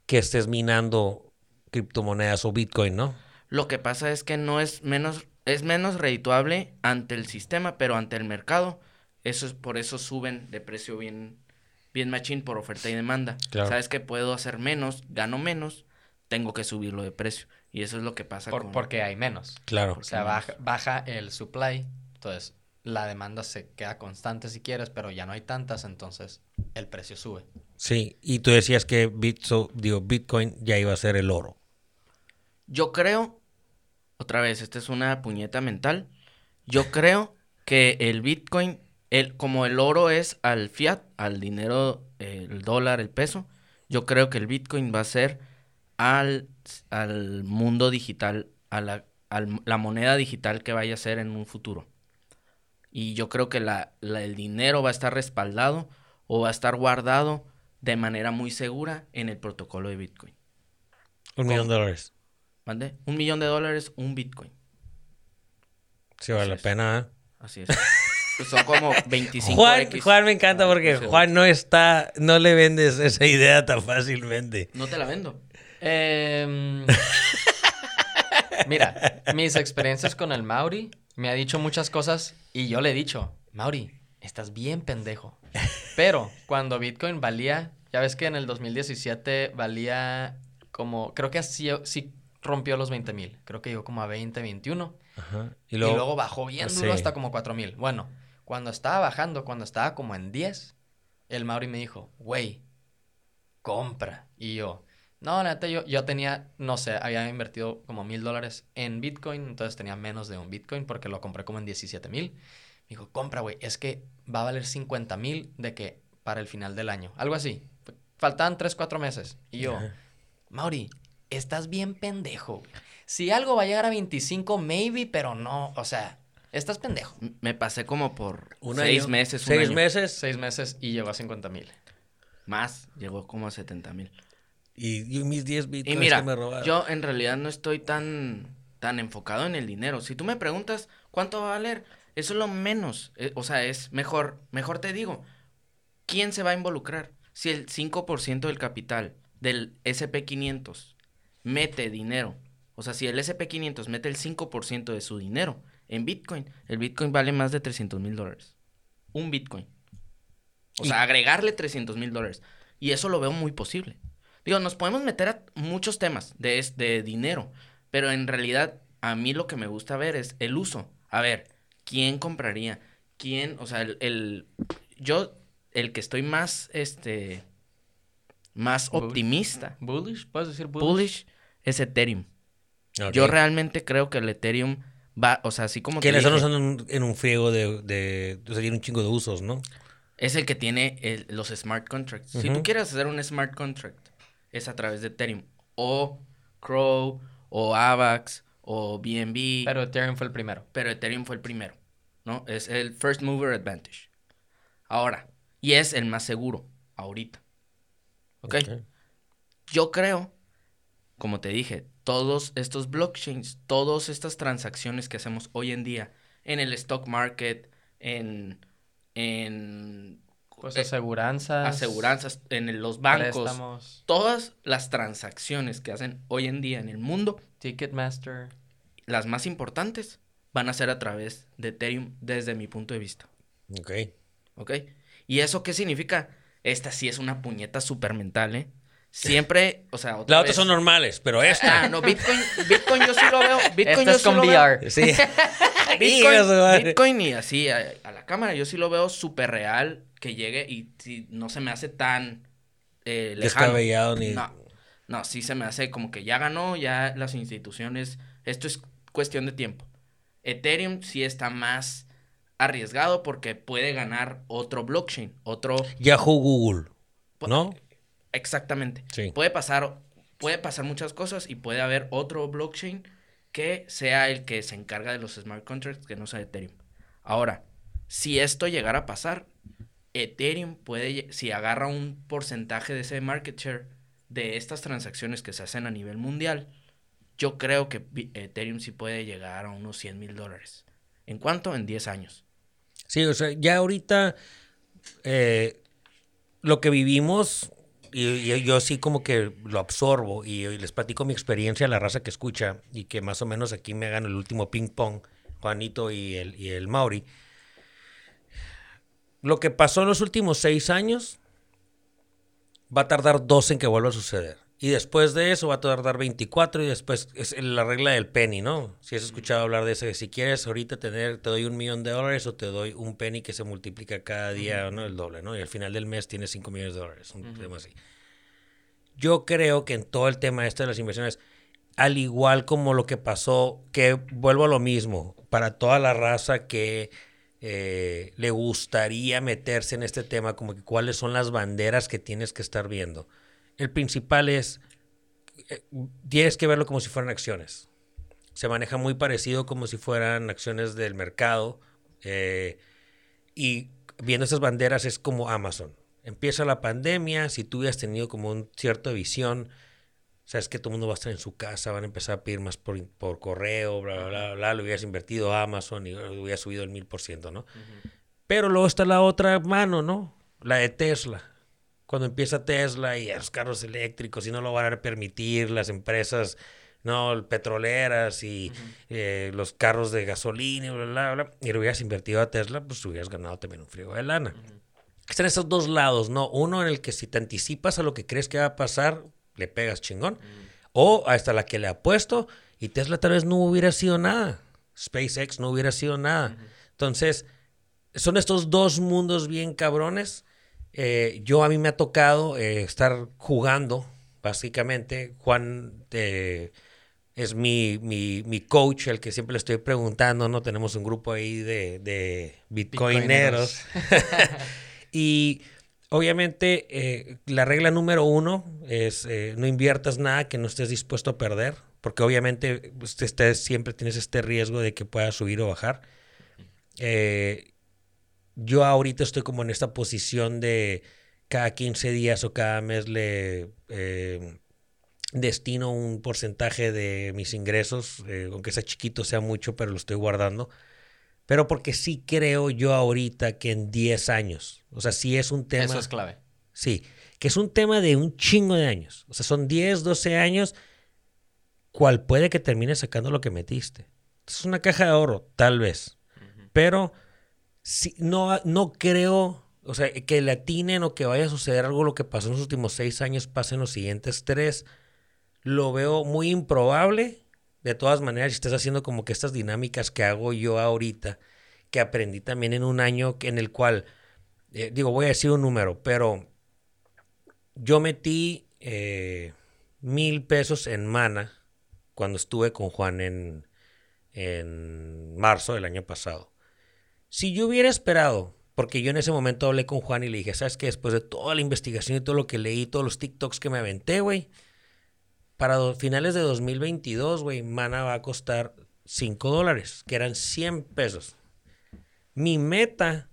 que estés minando criptomonedas o Bitcoin, ¿no? Lo que pasa es que no es menos, es menos redituable ante el sistema, pero ante el mercado. Eso es, por eso suben de precio bien, bien machín por oferta y demanda. Sabes que puedo hacer menos, gano menos, tengo que subirlo de precio. Y eso es lo que pasa Porque hay menos. Claro. O sea, baja, baja el supply Entonces, la demanda se queda constante si quieres, pero ya no hay tantas, entonces el precio sube. Sí, y tú decías que Bitcoin ya iba a ser el oro. Yo creo, otra vez, esta es una puñeta mental, yo creo que el Bitcoin, el, como el oro es al fiat, al dinero, el dólar, el peso, yo creo que el Bitcoin va a ser al, al mundo digital, a la, la moneda digital que vaya a ser en un futuro. Y yo creo que la, el dinero va a estar respaldado o va a estar guardado de manera muy segura en el protocolo de Bitcoin. Un millón de dólares. ¿Mande? Un millón de dólares, un Bitcoin. Sí, vale la pena. ¿eh? Así es. Pues son como 25 Juan, Juan me encanta porque Juan no está, no le vendes esa idea tan fácilmente. No te la vendo. Em, mira, mis experiencias con el Mauri me ha dicho muchas cosas y yo le he dicho, Mauri, estás bien pendejo. Pero cuando Bitcoin valía, ya ves que en el 2017 valía como, creo que así, sí rompió los 20 mil, creo que llegó como a 20, 21. Y, luego, bajó bien duro hasta como 4 mil. Bueno, cuando estaba bajando, cuando estaba como en 10, el Mauri me dijo, güey, compra. Y yo, no, neta, yo, yo tenía, no sé, había invertido como mil dólares en Bitcoin, entonces tenía menos de un Bitcoin porque lo compré como en 17 mil. Me dijo, compra, güey, es que va a valer 50 mil de que para el final del año. Algo así. Faltaban 3, 4 meses. Y yo, Mauri, estás bien pendejo. Si algo va a llegar a 25, maybe, pero no, o sea, estás pendejo. Me pasé como por un seis meses. seis meses. Seis meses y llegó a 50 mil. Más, llegó como a 70 mil. Y, mis 10 bitcoins y mira, me robaron. Yo en realidad no estoy tan, tan enfocado en el dinero. Si tú me preguntas cuánto va a valer, eso es lo menos. Eh, o sea, es mejor, mejor te digo, ¿quién se va a involucrar? Si el 5% del capital del SP500 mete dinero, o sea, si el SP500 mete el 5% de su dinero en Bitcoin, el Bitcoin vale más de 300 mil dólares. Un Bitcoin. O sea, agregarle 300 mil dólares. Y eso lo veo muy posible. Digo, nos podemos meter a muchos temas de, de dinero, pero en realidad a mí lo que me gusta ver es el uso. A ver, ¿quién compraría? ¿Quién? O sea, el, yo, el que estoy más, este, más optimista. Bullish, ¿puedes decir bullish? Bullish es Ethereum. Yo realmente creo que el Ethereum va, o sea, así como que... le están usando en un friego de, de, o sea, tiene un chingo de usos, ¿no? Es el que tiene los smart contracts. Si tú quieres hacer un smart contract es a través de Ethereum. O Crow, o Avax, o BNB. Pero Ethereum fue el primero. Pero Ethereum fue el primero, ¿no? Es el first mover advantage. Ahora, y es el más seguro, ahorita. ¿Ok? Yo creo, como te dije, todos estos blockchains, todas estas transacciones que hacemos hoy en día en el stock market, en, en pues aseguranzas. Aseguranzas en los bancos. Todas las transacciones que hacen hoy en día en el mundo. Ticketmaster. Las más importantes van a ser a través de Ethereum desde mi punto de vista. Ok. Ok. ¿Y eso qué significa? Esta sí es una puñeta súper mental, ¿eh? Siempre, o sea, Las otras son normales, pero esta. Ah, no, Bitcoin, Bitcoin yo sí lo veo. Bitcoin yo sí con lo VR. Veo. Sí. Bitcoin, Bitcoin y así a, la cámara, yo sí lo veo súper real que llegue y no se me hace tan eh, lejano. ni... No, no, sí se me hace como que ya ganó, ya las instituciones, esto es cuestión de tiempo. Ethereum sí está más arriesgado porque puede ganar otro blockchain, otro... Yahoo Google, ¿no? Exactamente. Sí. Puede pasar, puede pasar muchas cosas y puede haber otro blockchain que sea el que se encarga de los smart contracts que no sea Ethereum. Ahora, si esto llegara a pasar, Ethereum puede, si agarra un porcentaje de ese market share de estas transacciones que se hacen a nivel mundial, yo creo que Ethereum sí puede llegar a unos 100 mil dólares. ¿En cuánto? En 10 años. Sí, o sea, ya ahorita eh, lo que vivimos, y, yo sí como que lo absorbo y, les platico mi experiencia a la raza que escucha y que más o menos aquí me hagan el último ping pong, Juanito y el, y el Mauri lo que pasó en los últimos seis años va a tardar dos en que vuelva a suceder. Y después de eso va a tardar 24 y después es la regla del penny, ¿no? Si has escuchado hablar de eso, si quieres ahorita tener, te doy un millón de dólares o te doy un penny que se multiplica cada día, ¿no? El doble, ¿no? Y al final del mes tienes 5 millones de dólares, un tema así. Yo creo que en todo el tema este de las inversiones, al igual como lo que pasó, que vuelvo a lo mismo, para toda la raza que eh, le gustaría meterse en este tema, como que cuáles son las banderas que tienes que estar viendo. El principal es, eh, tienes que verlo como si fueran acciones. Se maneja muy parecido como si fueran acciones del mercado. Eh, y viendo esas banderas es como Amazon. Empieza la pandemia, si tú hubieras tenido como un cierta visión, sabes que todo el mundo va a estar en su casa, van a empezar a pedir más por, por correo, bla, bla, bla, bla, lo hubieras invertido a Amazon y lo hubieras subido el mil por ciento, ¿no? Pero luego está la otra mano, ¿no? La de Tesla. Cuando empieza Tesla y los carros eléctricos y no lo van a permitir las empresas, ¿no? Petroleras y eh, los carros de gasolina y bla, bla, bla, y lo hubieras invertido a Tesla, pues hubieras ganado también un frío de lana. Están esos dos lados, ¿no? Uno en el que si te anticipas a lo que crees que va a pasar, le pegas chingón. O hasta la que le apuesto y Tesla tal vez no hubiera sido nada. SpaceX no hubiera sido nada. Entonces, son estos dos mundos bien cabrones. Eh, yo a mí me ha tocado eh, estar jugando, básicamente. Juan eh, es mi, mi, coach, el que siempre le estoy preguntando, ¿no? Tenemos un grupo ahí de, de bitcoineros. y Obviamente, eh, la regla número uno es no inviertas nada que no estés dispuesto a perder, porque obviamente usted siempre tienes este riesgo de que pueda subir o bajar. Eh, yo ahorita estoy como en esta posición de cada 15 días o cada mes le destino un porcentaje de mis ingresos, aunque sea chiquito, sea mucho, pero lo estoy guardando pero porque sí creo yo ahorita que en 10 años, o sea, sí es un tema... Eso es clave. Sí, que es un tema de un chingo de años. O sea, son 10, 12 años, cual puede que termine sacando lo que metiste. Es una caja de oro, tal vez. Pero si, no, no creo, o sea, que le atinen o que vaya a suceder algo lo que pasó en los últimos 6 años, pase en los siguientes 3. Lo veo muy improbable de todas maneras, si estás haciendo como que estas dinámicas que hago yo ahorita, que aprendí también en un año en el cual, eh, digo, voy a decir un número, pero yo metí eh, mil pesos en mana cuando estuve con Juan en, en marzo del año pasado. Si yo hubiera esperado, porque yo en ese momento hablé con Juan y le dije, ¿sabes qué? Después de toda la investigación y todo lo que leí, todos los TikToks que me aventé, güey, para finales de 2022, güey, Mana va a costar 5 dólares, que eran 100 pesos. Mi meta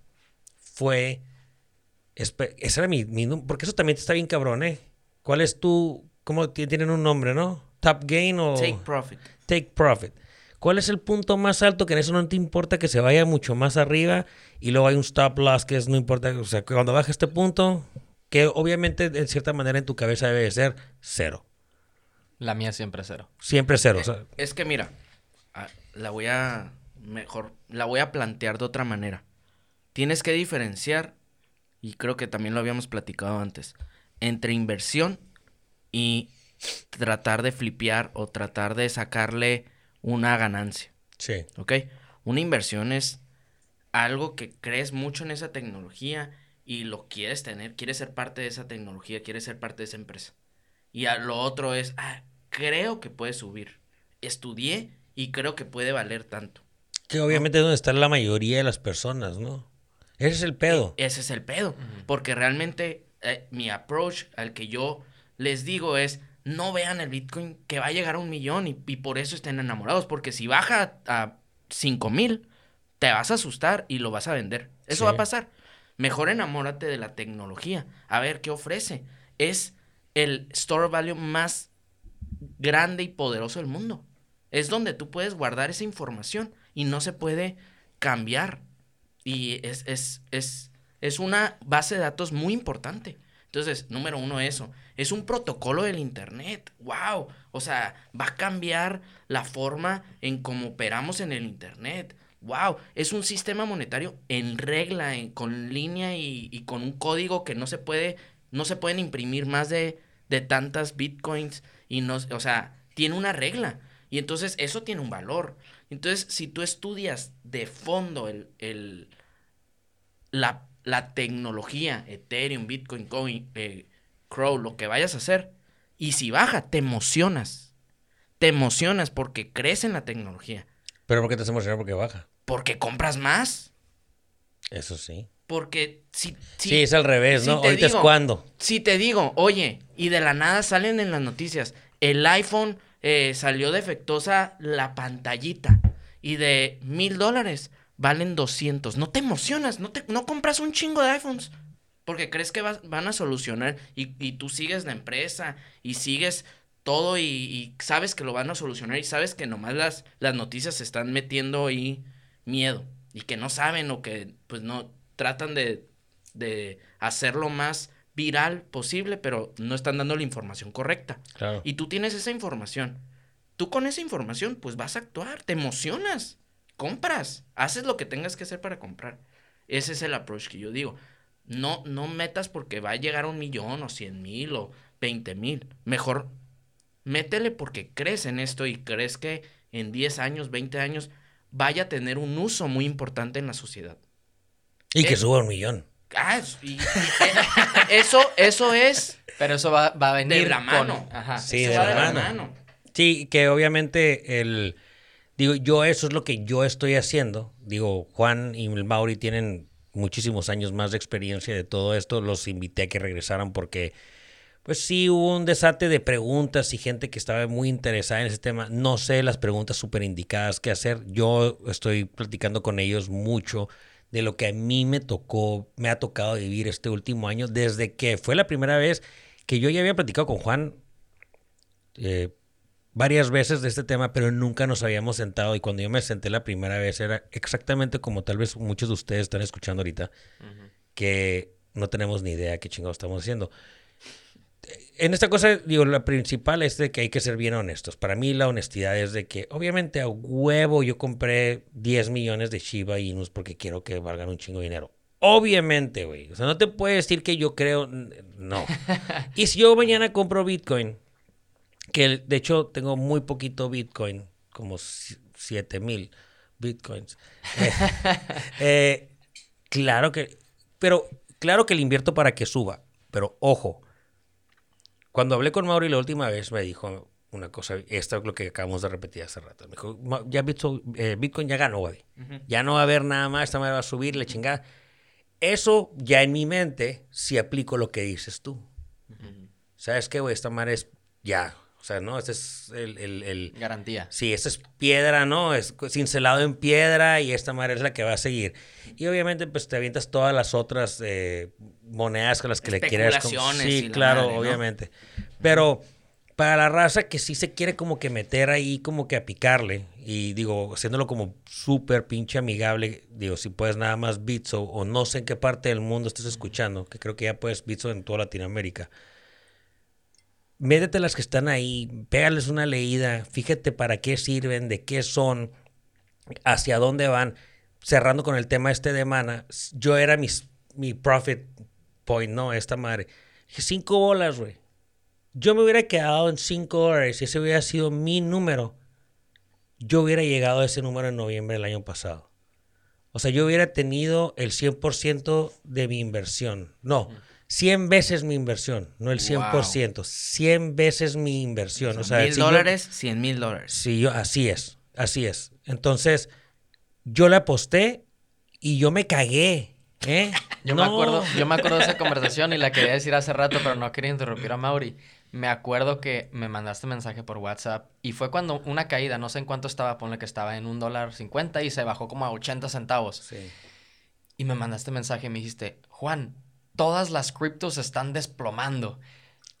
fue. Ese era mi, Porque eso también está bien cabrón, ¿eh? ¿Cuál es tu. ¿Cómo tienen un nombre, no? ¿Top gain o.? Take profit. Take profit. ¿Cuál es el punto más alto que en eso no te importa que se vaya mucho más arriba y luego hay un stop loss que es no importa, o sea, cuando baja este punto, que obviamente en cierta manera en tu cabeza debe ser cero. La mía siempre cero. Siempre cero. Eh, es que mira, ah, la voy a mejor, la voy a plantear de otra manera. Tienes que diferenciar, y creo que también lo habíamos platicado antes, entre inversión y tratar de flipear o tratar de sacarle una ganancia. Sí. ¿Ok? Una inversión es algo que crees mucho en esa tecnología y lo quieres tener, quieres ser parte de esa tecnología, quieres ser parte de esa empresa. Y a lo otro es, ah, creo que puede subir. Estudié y creo que puede valer tanto. Que obviamente es donde está la mayoría de las personas, ¿no? Ese es el pedo. E, ese es el pedo. Porque realmente eh, mi approach al que yo les digo es, no vean el Bitcoin que va a llegar a un millón y, por eso estén enamorados. Porque si baja a 5 mil, te vas a asustar y lo vas a vender. Eso va a pasar. Mejor enamórate de la tecnología. A ver qué ofrece. Es el store value más grande y poderoso del mundo. Es donde tú puedes guardar esa información y no se puede cambiar. Y es, es, es, es una base de datos muy importante. Entonces, número uno, eso. Es un protocolo del Internet. ¡Wow! O sea, va a cambiar la forma en cómo operamos en el Internet. ¡Wow! Es un sistema monetario en regla, con línea y, y, con un código que no se puede, no se pueden imprimir más de de tantas bitcoins y no, o sea, tiene una regla. Y entonces eso tiene un valor. Entonces, si tú estudias de fondo el, el la, la, tecnología, Ethereum, Bitcoin, Coin, eh, Crow, lo que vayas a hacer, y si baja, te emocionas. Te emocionas porque crees en la tecnología. ¿Pero por qué te emocionas porque baja? Porque compras más. Eso sí. Porque si... sí, es al revés, ¿no? Ahorita es cuando. Si te digo, oye, y de la nada salen en las noticias, el iPhone eh, salió defectuosa la pantallita y de mil dólares valen 200. No te emocionas, no, te, no compras un chingo de iPhones porque crees que van a solucionar y, y, tú sigues la empresa y sigues todo y, sabes que lo van a solucionar y sabes que nomás las, las noticias se están metiendo ahí miedo y que no saben o que pues no tratan de, de hacerlo más viral posible, pero no están dando la información correcta. Y tú tienes esa información. Tú con esa información, pues vas a actuar, te emocionas, compras, haces lo que tengas que hacer para comprar. Ese es el approach que yo digo. No, no metas porque va a llegar a un millón o cien mil o veinte mil. Mejor métele porque crees en esto y crees que en 10 años, 20 años vaya a tener un uso muy importante en la sociedad. Y que eh, suba un millón. Ah, eso, eso es. Pero eso va, a venir de la mano. Sí, de, la, mano. Sí, que obviamente el. Digo, yo eso es lo que yo estoy haciendo. Digo, Juan y Mauri tienen muchísimos años más de experiencia de todo esto. Los invité a que regresaran porque, pues sí, hubo un desate de preguntas y gente que estaba muy interesada en ese tema. No sé las preguntas súper indicadas que hacer. Yo estoy platicando con ellos mucho de lo que a mí me tocó, me ha tocado vivir este último año, desde que fue la primera vez que yo ya había platicado con Juan eh, varias veces de este tema, pero nunca nos habíamos sentado y cuando yo me senté la primera vez era exactamente como tal vez muchos de ustedes están escuchando ahorita, que no tenemos ni idea qué chingados estamos haciendo en esta cosa, digo, la principal es de que hay que ser bien honestos. Para mí la honestidad es de que, obviamente, a huevo yo compré 10 millones de Shiba Inus porque quiero que valgan un chingo de dinero. Obviamente, güey. O sea, no te puedes decir que yo creo, no. y si yo mañana compro Bitcoin, que de hecho tengo muy poquito Bitcoin, como 7 mil Bitcoins. Eh, claro que, pero claro que le invierto para que suba. Pero ojo, cuando hablé con Mauri la última vez, me dijo una cosa, esto es lo que acabamos de repetir hace rato. Me dijo, ya eh, Bitcoin, ya ganó, güey. Ya no va a haber nada más, esta manera va a subir, la chingada. Eso ya en mi mente, si aplico lo que dices tú. ¿Sabes qué, güey? Esta madre es ya. O sea, ¿no? Este es el, Garantía. Sí, esta es piedra, ¿no? Es cincelado en piedra y esta madre es la que va a seguir. Y obviamente, pues te avientas todas las otras eh, monedas con las que le quieras. Sí, claro, obviamente. Pero para la raza que sí se quiere como que meter ahí, como que a picarle, y digo, haciéndolo como súper pinche amigable, digo, si puedes nada más Bitso o no sé en qué parte del mundo estés escuchando, que creo que ya puedes Bitso en toda Latinoamérica. Métete las que están ahí, pégales una leída, fíjate para qué sirven, de qué son, hacia dónde van cerrando con el tema este de mana, yo era mis, mi profit point, no, esta madre. Cinco bolas, güey. Yo me hubiera quedado en cinco dólares y ese hubiera sido mi número. Yo hubiera llegado a ese número en noviembre del año pasado. O sea, yo hubiera tenido el 100% de mi inversión. No, 100 veces mi inversión, no el 100%. 100 veces mi inversión. O sea, mil dólares, 100 mil dólares. Sí, yo, así es, así es. Entonces, yo le aposté y yo me cagué. ¿eh? Yo, me acuerdo, yo me acuerdo de esa conversación y la quería decir hace rato, pero no quería interrumpir a Mauri. Me acuerdo que me mandaste mensaje por WhatsApp y fue cuando una caída, no sé en cuánto estaba, ponle que estaba en un dólar cincuenta y se bajó como a 80 centavos. Sí. Y me mandaste mensaje y me dijiste, Juan, todas las criptos están desplomando.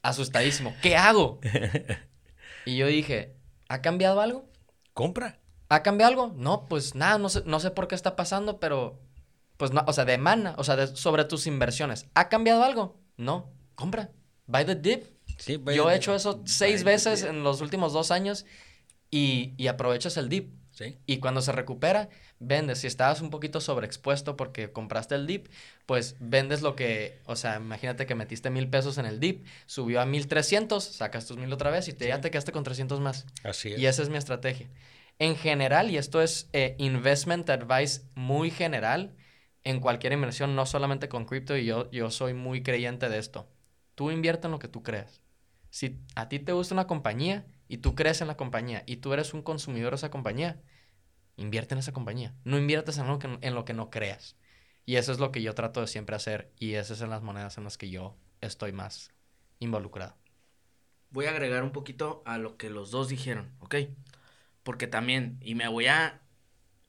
Asustadísimo. ¿Qué hago? y yo dije, ¿ha cambiado algo? Compra. ¿Ha cambiado algo? No, pues nada, no sé, no sé por qué está pasando, pero pues no, o sea, de mana, o sea, sobre tus inversiones. ¿Ha cambiado algo? No, compra. Buy the dip. Yo he hecho eso seis veces en los últimos dos años y, y aprovechas el dip. Y cuando se recupera, vendes. Si estabas un poquito sobreexpuesto porque compraste el dip, pues vendes lo que, o sea, imagínate que metiste mil pesos en el dip, subió a mil trescientos, sacas tus mil otra vez y te, ya te quedaste con 300 más. Así es. Y esa es mi estrategia. En general, y esto es eh, investment advice muy general, en cualquier inversión, no solamente con cripto, y yo, yo soy muy creyente de esto. Tú invierte en lo que tú creas. Si a ti te gusta una compañía y tú crees en la compañía y tú eres un consumidor de esa compañía, invierte en esa compañía. No inviertes en lo que, en lo que no creas. Y eso es lo que yo trato de siempre hacer y esas son las monedas en las que yo estoy más involucrado. Voy a agregar un poquito a lo que los dos dijeron, ¿ok? Porque también, y me voy a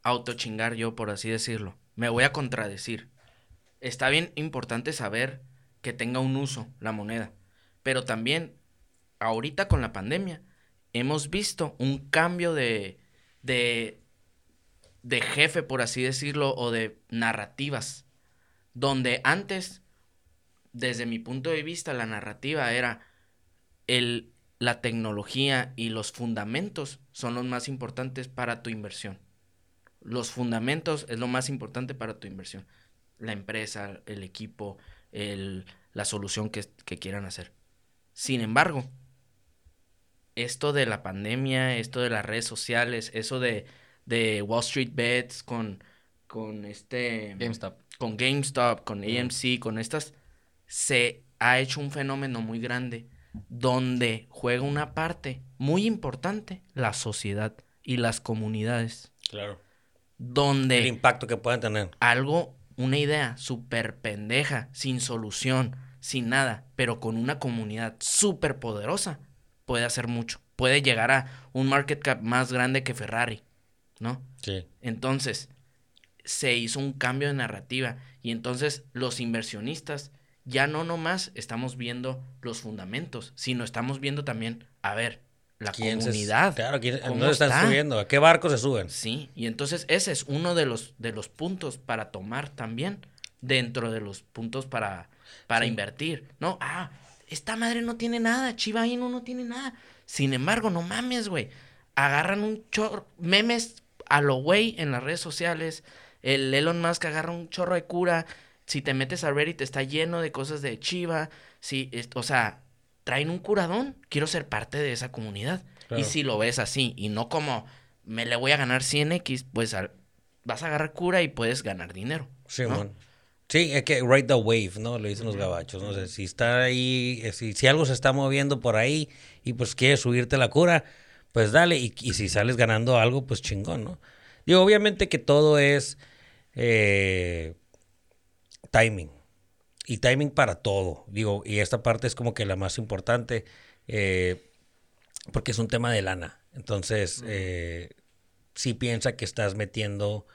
autochingar yo, por así decirlo me voy a contradecir. Está bien importante saber que tenga un uso la moneda, pero también ahorita con la pandemia hemos visto un cambio de, de, de jefe, por así decirlo, o de narrativas, donde antes, desde mi punto de vista, la narrativa era el, la tecnología y los fundamentos son los más importantes para tu inversión los fundamentos es lo más importante para tu inversión. La empresa, el equipo, el, la solución que, quieran hacer. Sin embargo, esto de la pandemia, esto de las redes sociales, eso de, de Wall Street Bets con, con este... GameStop. Con GameStop, con AMC, con estas, se ha hecho un fenómeno muy grande donde juega una parte muy importante la sociedad y las comunidades. Claro donde... El impacto que pueden tener. Algo, una idea súper pendeja, sin solución, sin nada, pero con una comunidad súper poderosa, puede hacer mucho. Puede llegar a un market cap más grande que Ferrari, ¿no? Sí. Entonces, se hizo un cambio de narrativa y entonces los inversionistas ya no nomás estamos viendo los fundamentos, sino estamos viendo también, a ver, la comunidad. claro, ¿quién, ¿dónde están subiendo? ¿A qué barco se suben? Sí, y entonces ese es uno de los, de los puntos para tomar también dentro de los puntos para, para invertir. No, ah, esta madre no tiene nada, Chiva Inu no tiene nada. Sin embargo, no mames, güey. Agarran un chorro, memes a lo güey en las redes sociales. El Elon Musk agarra un chorro de cura. Si te metes a Reddit está lleno de cosas de Chiva. Sí, o sea, traen un curadón, quiero ser parte de esa comunidad. Y si lo ves así y no como me le voy a ganar 100x, pues vas a agarrar cura y puedes ganar dinero. Sí, Sí, es que ride the wave, ¿no? Lo dicen los gabachos. No sé, si está ahí, si, si, algo se está moviendo por ahí y pues quieres subirte la cura, pues dale. Y, y si sales ganando algo, pues chingón, ¿no? Digo, obviamente que todo es eh, timing y timing para todo. Digo, y esta parte es como que la más importante eh, porque es un tema de lana. Entonces, eh, si piensa que estás metiendo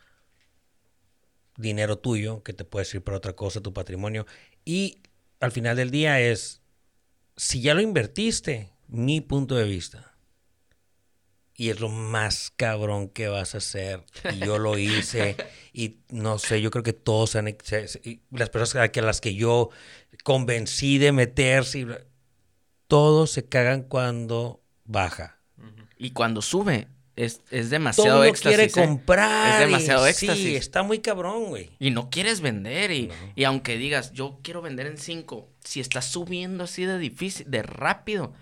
dinero tuyo, que te puede servir para otra cosa, tu patrimonio. Y al final del día es, si ya lo invertiste, mi punto de vista, y es lo más cabrón que vas a hacer. Y yo lo hice. y no sé, yo creo que todos han. Las personas a las que yo convencí de meterse, todos se cagan cuando baja. Y cuando sube, es, es demasiado Todo quiere comprar. Es demasiado éxtasis. Sí, está muy cabrón, güey. Y no quieres vender. Y, y aunque digas, yo quiero vender en cinco, si está subiendo así de difícil, de rápido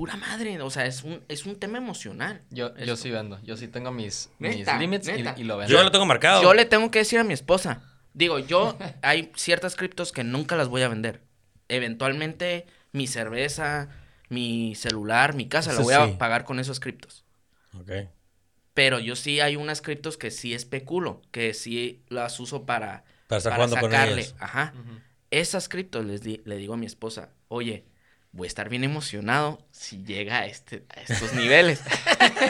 pura madre, o sea, es un, es un tema emocional. Yo, yo sí vendo, yo sí tengo mis, límites y, lo vendo. Yo lo tengo marcado. Yo le tengo que decir a mi esposa, digo, yo hay ciertas criptos que nunca las voy a vender. Eventualmente mi cerveza, mi celular, mi casa, la voy a pagar con esos criptos. Ok. Pero yo sí hay unas criptos que sí especulo, que sí las uso para, para, estar sacarle. Ajá. Esas criptos les le digo a mi esposa, oye, voy a estar bien emocionado si llega a, este, a estos niveles.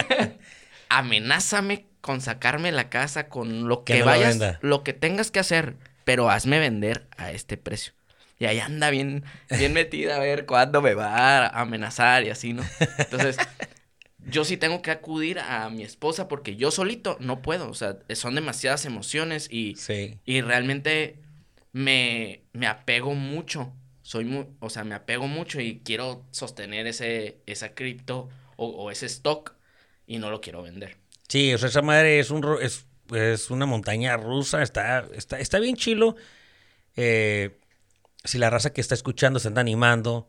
Amenázame con sacarme la casa, con lo que, vayas, lo, que tengas que hacer, pero hazme vender a este precio. Y ahí anda bien, bien metida a ver cuándo me va a amenazar y así, ¿no? Entonces, yo sí tengo que acudir a mi esposa porque yo solito no puedo. O sea, son demasiadas emociones y, y realmente me, me apego mucho soy muy, o sea, me apego mucho y quiero sostener ese, esa cripto o, ese stock y no lo quiero vender. Sí, o sea, esa madre es un es, es una montaña rusa, está, está, está bien chilo. Eh, si la raza que está escuchando se anda animando,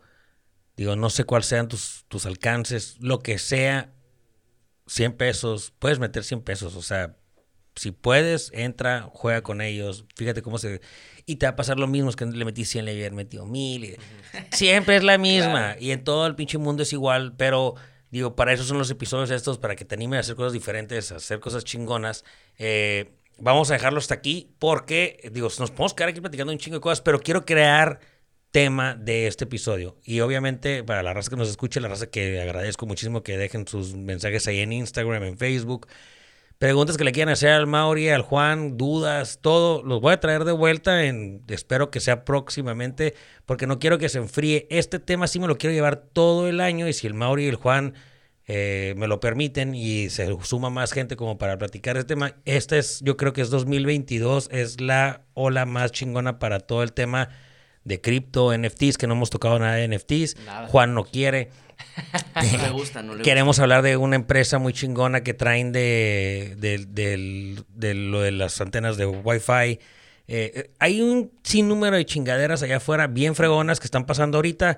digo, no sé cuáles sean tus, tus alcances, lo que sea, 100 pesos, puedes meter 100 pesos, o sea, si puedes, entra, juega con ellos, fíjate cómo se... Y te va a pasar lo mismo, es que le metí 100, le había metido 1000. Siempre es la misma. Y en todo el pinche mundo es igual, pero digo, para eso son los episodios estos, para que te animen a hacer cosas diferentes, a hacer cosas chingonas. Eh, vamos a dejarlo hasta aquí porque, digo, nos podemos quedar aquí platicando un chingo de cosas, pero quiero crear tema de este episodio. Y obviamente, para la raza que nos escuche, la raza que agradezco muchísimo que dejen sus mensajes ahí en Instagram, en Facebook. Preguntas que le quieran hacer al Mauri, al Juan, dudas, todo, los voy a traer de vuelta. En, espero que sea próximamente, porque no quiero que se enfríe. Este tema sí me lo quiero llevar todo el año. Y si el Mauri y el Juan eh, me lo permiten y se suma más gente como para platicar este tema, este es, yo creo que es 2022, es la ola más chingona para todo el tema de cripto, NFTs, que no hemos tocado nada de NFTs. Juan no quiere. no le gusta, no le Queremos hablar de una empresa muy chingona que traen de, de, lo de las antenas de Wi-Fi. Eh, hay un sinnúmero de chingaderas allá afuera, bien fregonas, que están pasando ahorita.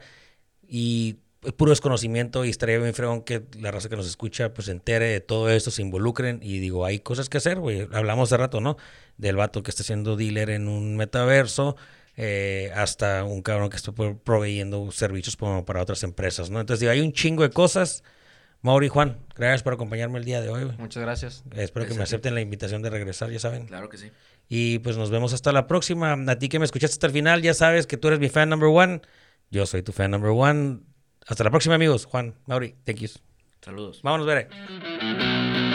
Y puro desconocimiento y estaría bien fregón que la raza que nos escucha pues se entere de todo esto, se involucren y digo, hay cosas que hacer, güey. Hablamos de rato, ¿no? Del vato que está siendo dealer en un metaverso, eh, hasta un cabrón que está proveyendo servicios para otras empresas, ¿no? Entonces, digo, hay un chingo de cosas. Mauri Juan, gracias por acompañarme el día de hoy. Muchas gracias. Espero que me acepten la invitación de regresar, ya saben. Claro que sí. Y pues nos vemos hasta la próxima. A ti que me escuchaste hasta el final, ya sabes que tú eres mi fan number one. Yo soy tu fan number one. Hasta la próxima, amigos. Juan, Mauri, thank you. Saludos. Vámonos, veré.